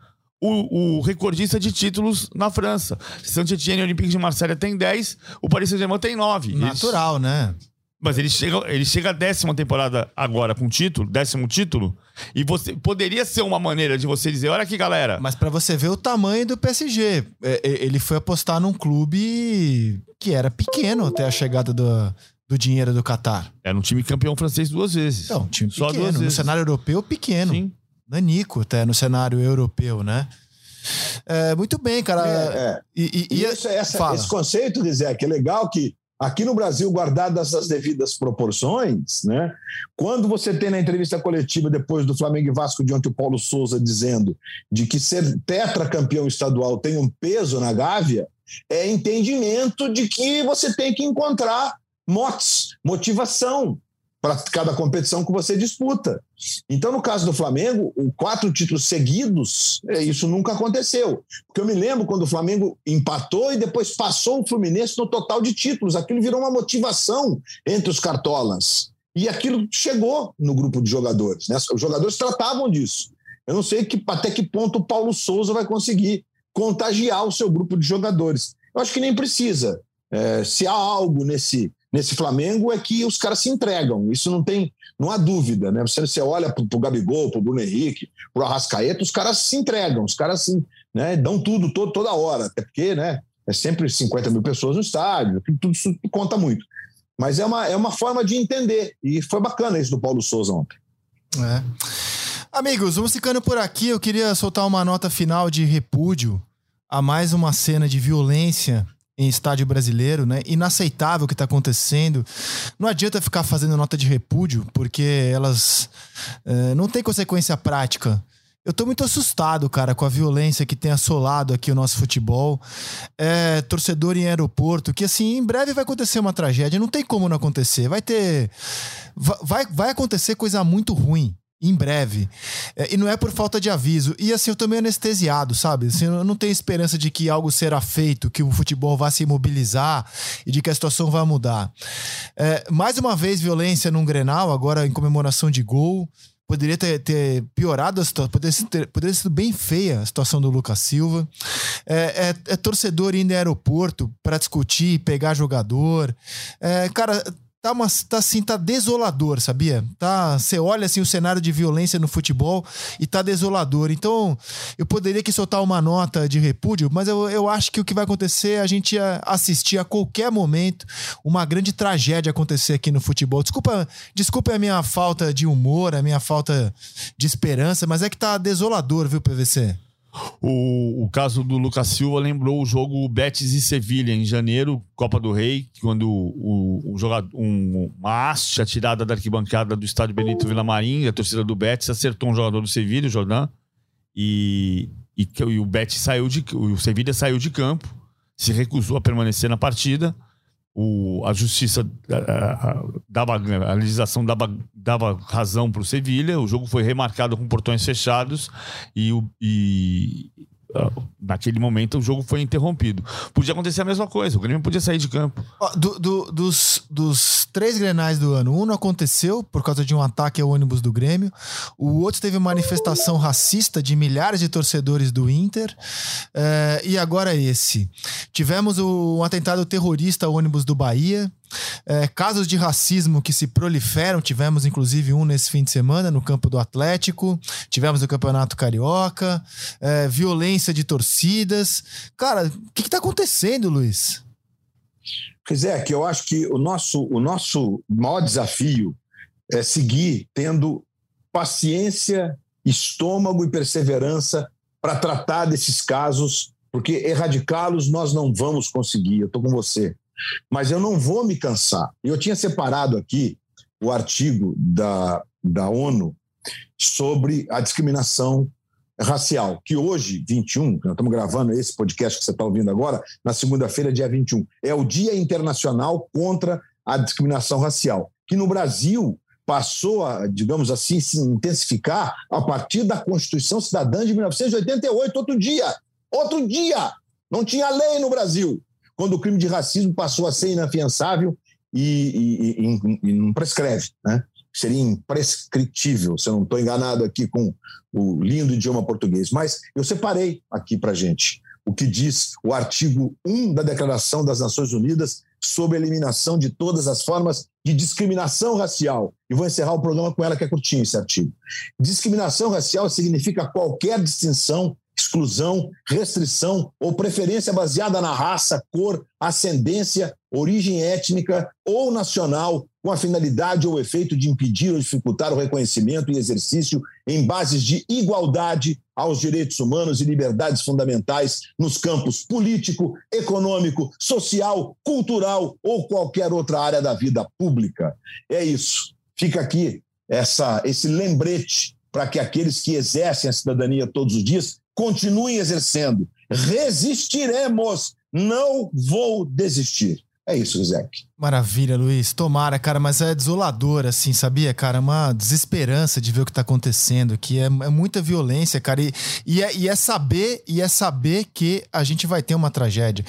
B: o, o, recordista de títulos na França. Saint-Etienne e Olympique de Marselha tem 10, o Paris Saint-Germain tem 9.
A: Natural, né?
B: Mas ele chega, ele chega à décima temporada agora com título, décimo título, e você poderia ser uma maneira de você dizer, olha aqui, galera.
A: Mas para você ver o tamanho do PSG, é, é, ele foi apostar num clube que era pequeno até a chegada do, do dinheiro do Qatar.
B: Era um time campeão francês duas vezes.
A: Então, time pequeno, Só duas vezes. no cenário europeu pequeno. Sim. Nanico até no cenário europeu, né? É, muito bem, cara.
C: É, é. E, e, e, isso, essa, esse conceito, Zé, que é legal que aqui no Brasil, guardadas as devidas proporções, né? Quando você tem na entrevista coletiva depois do Flamengo e Vasco de ontem o Paulo Souza dizendo de que ser tetracampeão estadual tem um peso na Gávea, é entendimento de que você tem que encontrar motes, motivação, para cada competição que você disputa. Então, no caso do Flamengo, quatro títulos seguidos, é, isso nunca aconteceu. Porque eu me lembro quando o Flamengo empatou e depois passou o Fluminense no total de títulos. Aquilo virou uma motivação entre os cartolas. E aquilo chegou no grupo de jogadores. Né? Os jogadores tratavam disso. Eu não sei que, até que ponto o Paulo Souza vai conseguir contagiar o seu grupo de jogadores. Eu acho que nem precisa. É, se há algo nesse nesse Flamengo é que os caras se entregam. Isso não tem, não há dúvida, né? Você, você olha para o Gabigol, para o Bruno Henrique, para o Arrascaeta, os caras se entregam, os caras né, dão tudo todo, toda hora, até porque, né? É sempre 50 mil pessoas no estádio, tudo isso conta muito. Mas é uma, é uma forma de entender. E foi bacana isso do Paulo Souza ontem.
A: É. Amigos, vamos ficando por aqui. Eu queria soltar uma nota final de repúdio a mais uma cena de violência em estádio brasileiro, né? Inaceitável o que está acontecendo. Não adianta ficar fazendo nota de repúdio, porque elas é, não têm consequência prática. Eu tô muito assustado, cara, com a violência que tem assolado aqui o nosso futebol. É, torcedor em aeroporto, que assim, em breve vai acontecer uma tragédia. Não tem como não acontecer. Vai ter. Vai, vai acontecer coisa muito ruim em breve. É, e não é por falta de aviso. E assim, eu tô meio anestesiado, sabe? Assim, eu não tenho esperança de que algo será feito, que o futebol vá se mobilizar e de que a situação vá mudar. É, mais uma vez, violência num Grenal, agora em comemoração de gol. Poderia ter, ter piorado a situação, poderia ter, poderia ter sido bem feia a situação do Lucas Silva. É, é, é torcedor indo em aeroporto para discutir, pegar jogador. É, cara, tá, uma, tá assim, tá desolador, sabia? Tá, você olha assim o cenário de violência no futebol e tá desolador. Então, eu poderia aqui soltar uma nota de repúdio, mas eu, eu acho que o que vai acontecer é a gente assistir a qualquer momento uma grande tragédia acontecer aqui no futebol. Desculpa, desculpa a minha falta de humor, a minha falta de esperança, mas é que tá desolador, viu, PVC?
B: O, o caso do Lucas Silva lembrou o jogo Betis e Sevilha em janeiro, Copa do Rei, quando o, o jogador, um, uma haste atirada da arquibancada do estádio Benito Villamarim, a torcida do Betis acertou um jogador do Sevilha, o Jordan, e, e, e o Betis saiu de o Sevilha saiu de campo, se recusou a permanecer na partida o, a justiça a, a, dava a legislação dava, dava razão para o Sevilha, o jogo foi remarcado com portões fechados e, e ah, naquele momento o jogo foi interrompido. Podia acontecer a mesma coisa, o Grêmio podia sair de campo.
A: Do, do, dos, dos três grenais do ano, um não aconteceu por causa de um ataque ao ônibus do Grêmio, o outro teve manifestação racista de milhares de torcedores do Inter, é, e agora esse. Tivemos o, um atentado terrorista ao ônibus do Bahia, é, casos de racismo que se proliferam, tivemos inclusive um nesse fim de semana no campo do Atlético, tivemos no Campeonato Carioca, é, violência de torcidas. Cara, o que, está acontecendo, Luiz?
C: Zé, que eu acho que o nosso, o nosso maior desafio é seguir tendo paciência, estômago e perseverança para tratar desses casos, porque erradicá-los nós não vamos conseguir. Eu estou com você mas eu não vou me cansar. Eu tinha separado aqui o artigo da, da ONU sobre a discriminação racial, que hoje, 21, nós estamos gravando esse podcast que você está ouvindo agora, na segunda-feira, dia 21, é o Dia Internacional contra a Discriminação Racial, que no Brasil passou a, digamos assim, se intensificar a partir da Constituição Cidadã de 1988, outro dia, outro dia, não tinha lei no Brasil quando o crime de racismo passou a ser inafiançável e, e, e, e não prescreve, né? Seria imprescritível, se eu não estou enganado aqui com o lindo idioma português. Mas eu separei aqui para gente o que diz o artigo 1 da Declaração das Nações Unidas sobre a eliminação de todas as formas de discriminação racial. E vou encerrar o programa com ela, que é curtinho esse artigo. Discriminação racial significa qualquer distinção exclusão, restrição ou preferência baseada na raça, cor, ascendência, origem étnica ou nacional, com a finalidade ou efeito de impedir ou dificultar o reconhecimento e exercício em bases de igualdade aos direitos humanos e liberdades fundamentais nos campos político, econômico, social, cultural ou qualquer outra área da vida pública. É isso. Fica aqui essa, esse lembrete para que aqueles que exercem a cidadania todos os dias continuem exercendo. Resistiremos, não vou desistir. É isso, Zé.
A: Maravilha, Luiz. Tomara, cara, mas é desolador, assim, sabia, cara? Uma desesperança de ver o que tá acontecendo aqui. É, é muita violência, cara. E, e, é, e, é, saber, e é saber que a gente vai ter uma tragédia.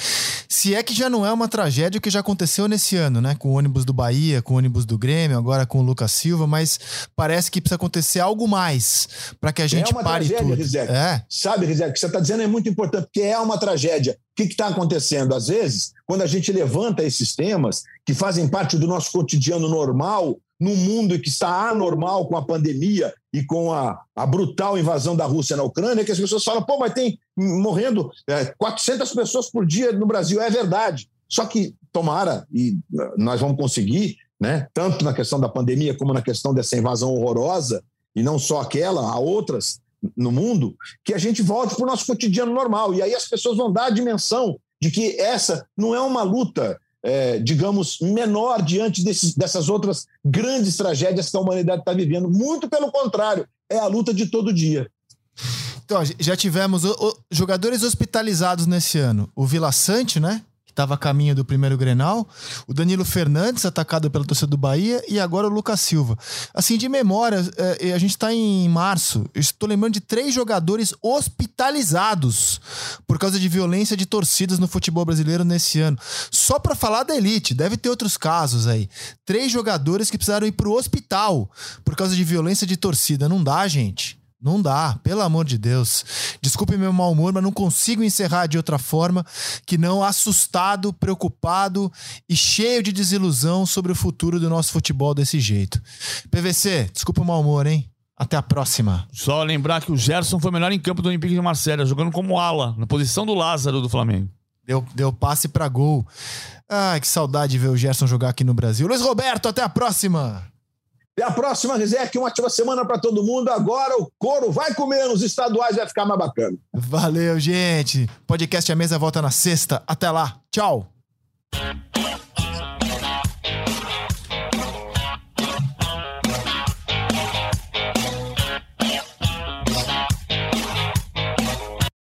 A: Se é que já não é uma tragédia que já aconteceu nesse ano, né? Com o ônibus do Bahia, com o ônibus do Grêmio, agora com o Lucas Silva, mas parece que precisa acontecer algo mais para que a gente
C: é uma
A: pare
C: tragédia,
A: tudo.
C: Rizek.
A: É.
C: Sabe, Rizek, o que você está dizendo é muito importante, porque é uma tragédia. O que está acontecendo? Às vezes, quando a gente levanta esses temas que fazem parte do nosso cotidiano normal, num mundo que está anormal com a pandemia e com a, a brutal invasão da Rússia na Ucrânia, que as pessoas falam, pô, mas tem morrendo é, 400 pessoas por dia no Brasil. É verdade. Só que, tomara, e nós vamos conseguir, né, tanto na questão da pandemia como na questão dessa invasão horrorosa, e não só aquela, há outras, no mundo, que a gente volte para o nosso cotidiano normal. E aí as pessoas vão dar a dimensão de que essa não é uma luta, é, digamos, menor diante desses, dessas outras grandes tragédias que a humanidade está vivendo. Muito pelo contrário, é a luta de todo dia.
A: Então, já tivemos o, o, jogadores hospitalizados nesse ano. O Vila Sante, né? Estava a caminho do primeiro Grenal, o Danilo Fernandes, atacado pela torcida do Bahia, e agora o Lucas Silva. Assim, de memória, é, a gente está em março, estou lembrando de três jogadores hospitalizados por causa de violência de torcidas no futebol brasileiro nesse ano. Só para falar da elite, deve ter outros casos aí. Três jogadores que precisaram ir para o hospital por causa de violência de torcida. Não dá, gente. Não dá, pelo amor de Deus. Desculpe meu mau humor, mas não consigo encerrar de outra forma que não assustado, preocupado e cheio de desilusão sobre o futuro do nosso futebol desse jeito. PVC, desculpa o mau humor, hein? Até a próxima.
B: Só lembrar que o Gerson foi melhor em campo do Olympique de Marselha, jogando como ala, na posição do Lázaro do Flamengo.
A: Deu, deu passe para gol. Ai, que saudade de ver o Gerson jogar aqui no Brasil. Luiz Roberto, até a próxima.
C: Até a próxima, Rizek. Uma ótima semana para todo mundo. Agora o couro vai comer nos estaduais, vai ficar mais bacana.
A: Valeu, gente. Podcast A Mesa volta na sexta. Até lá. Tchau.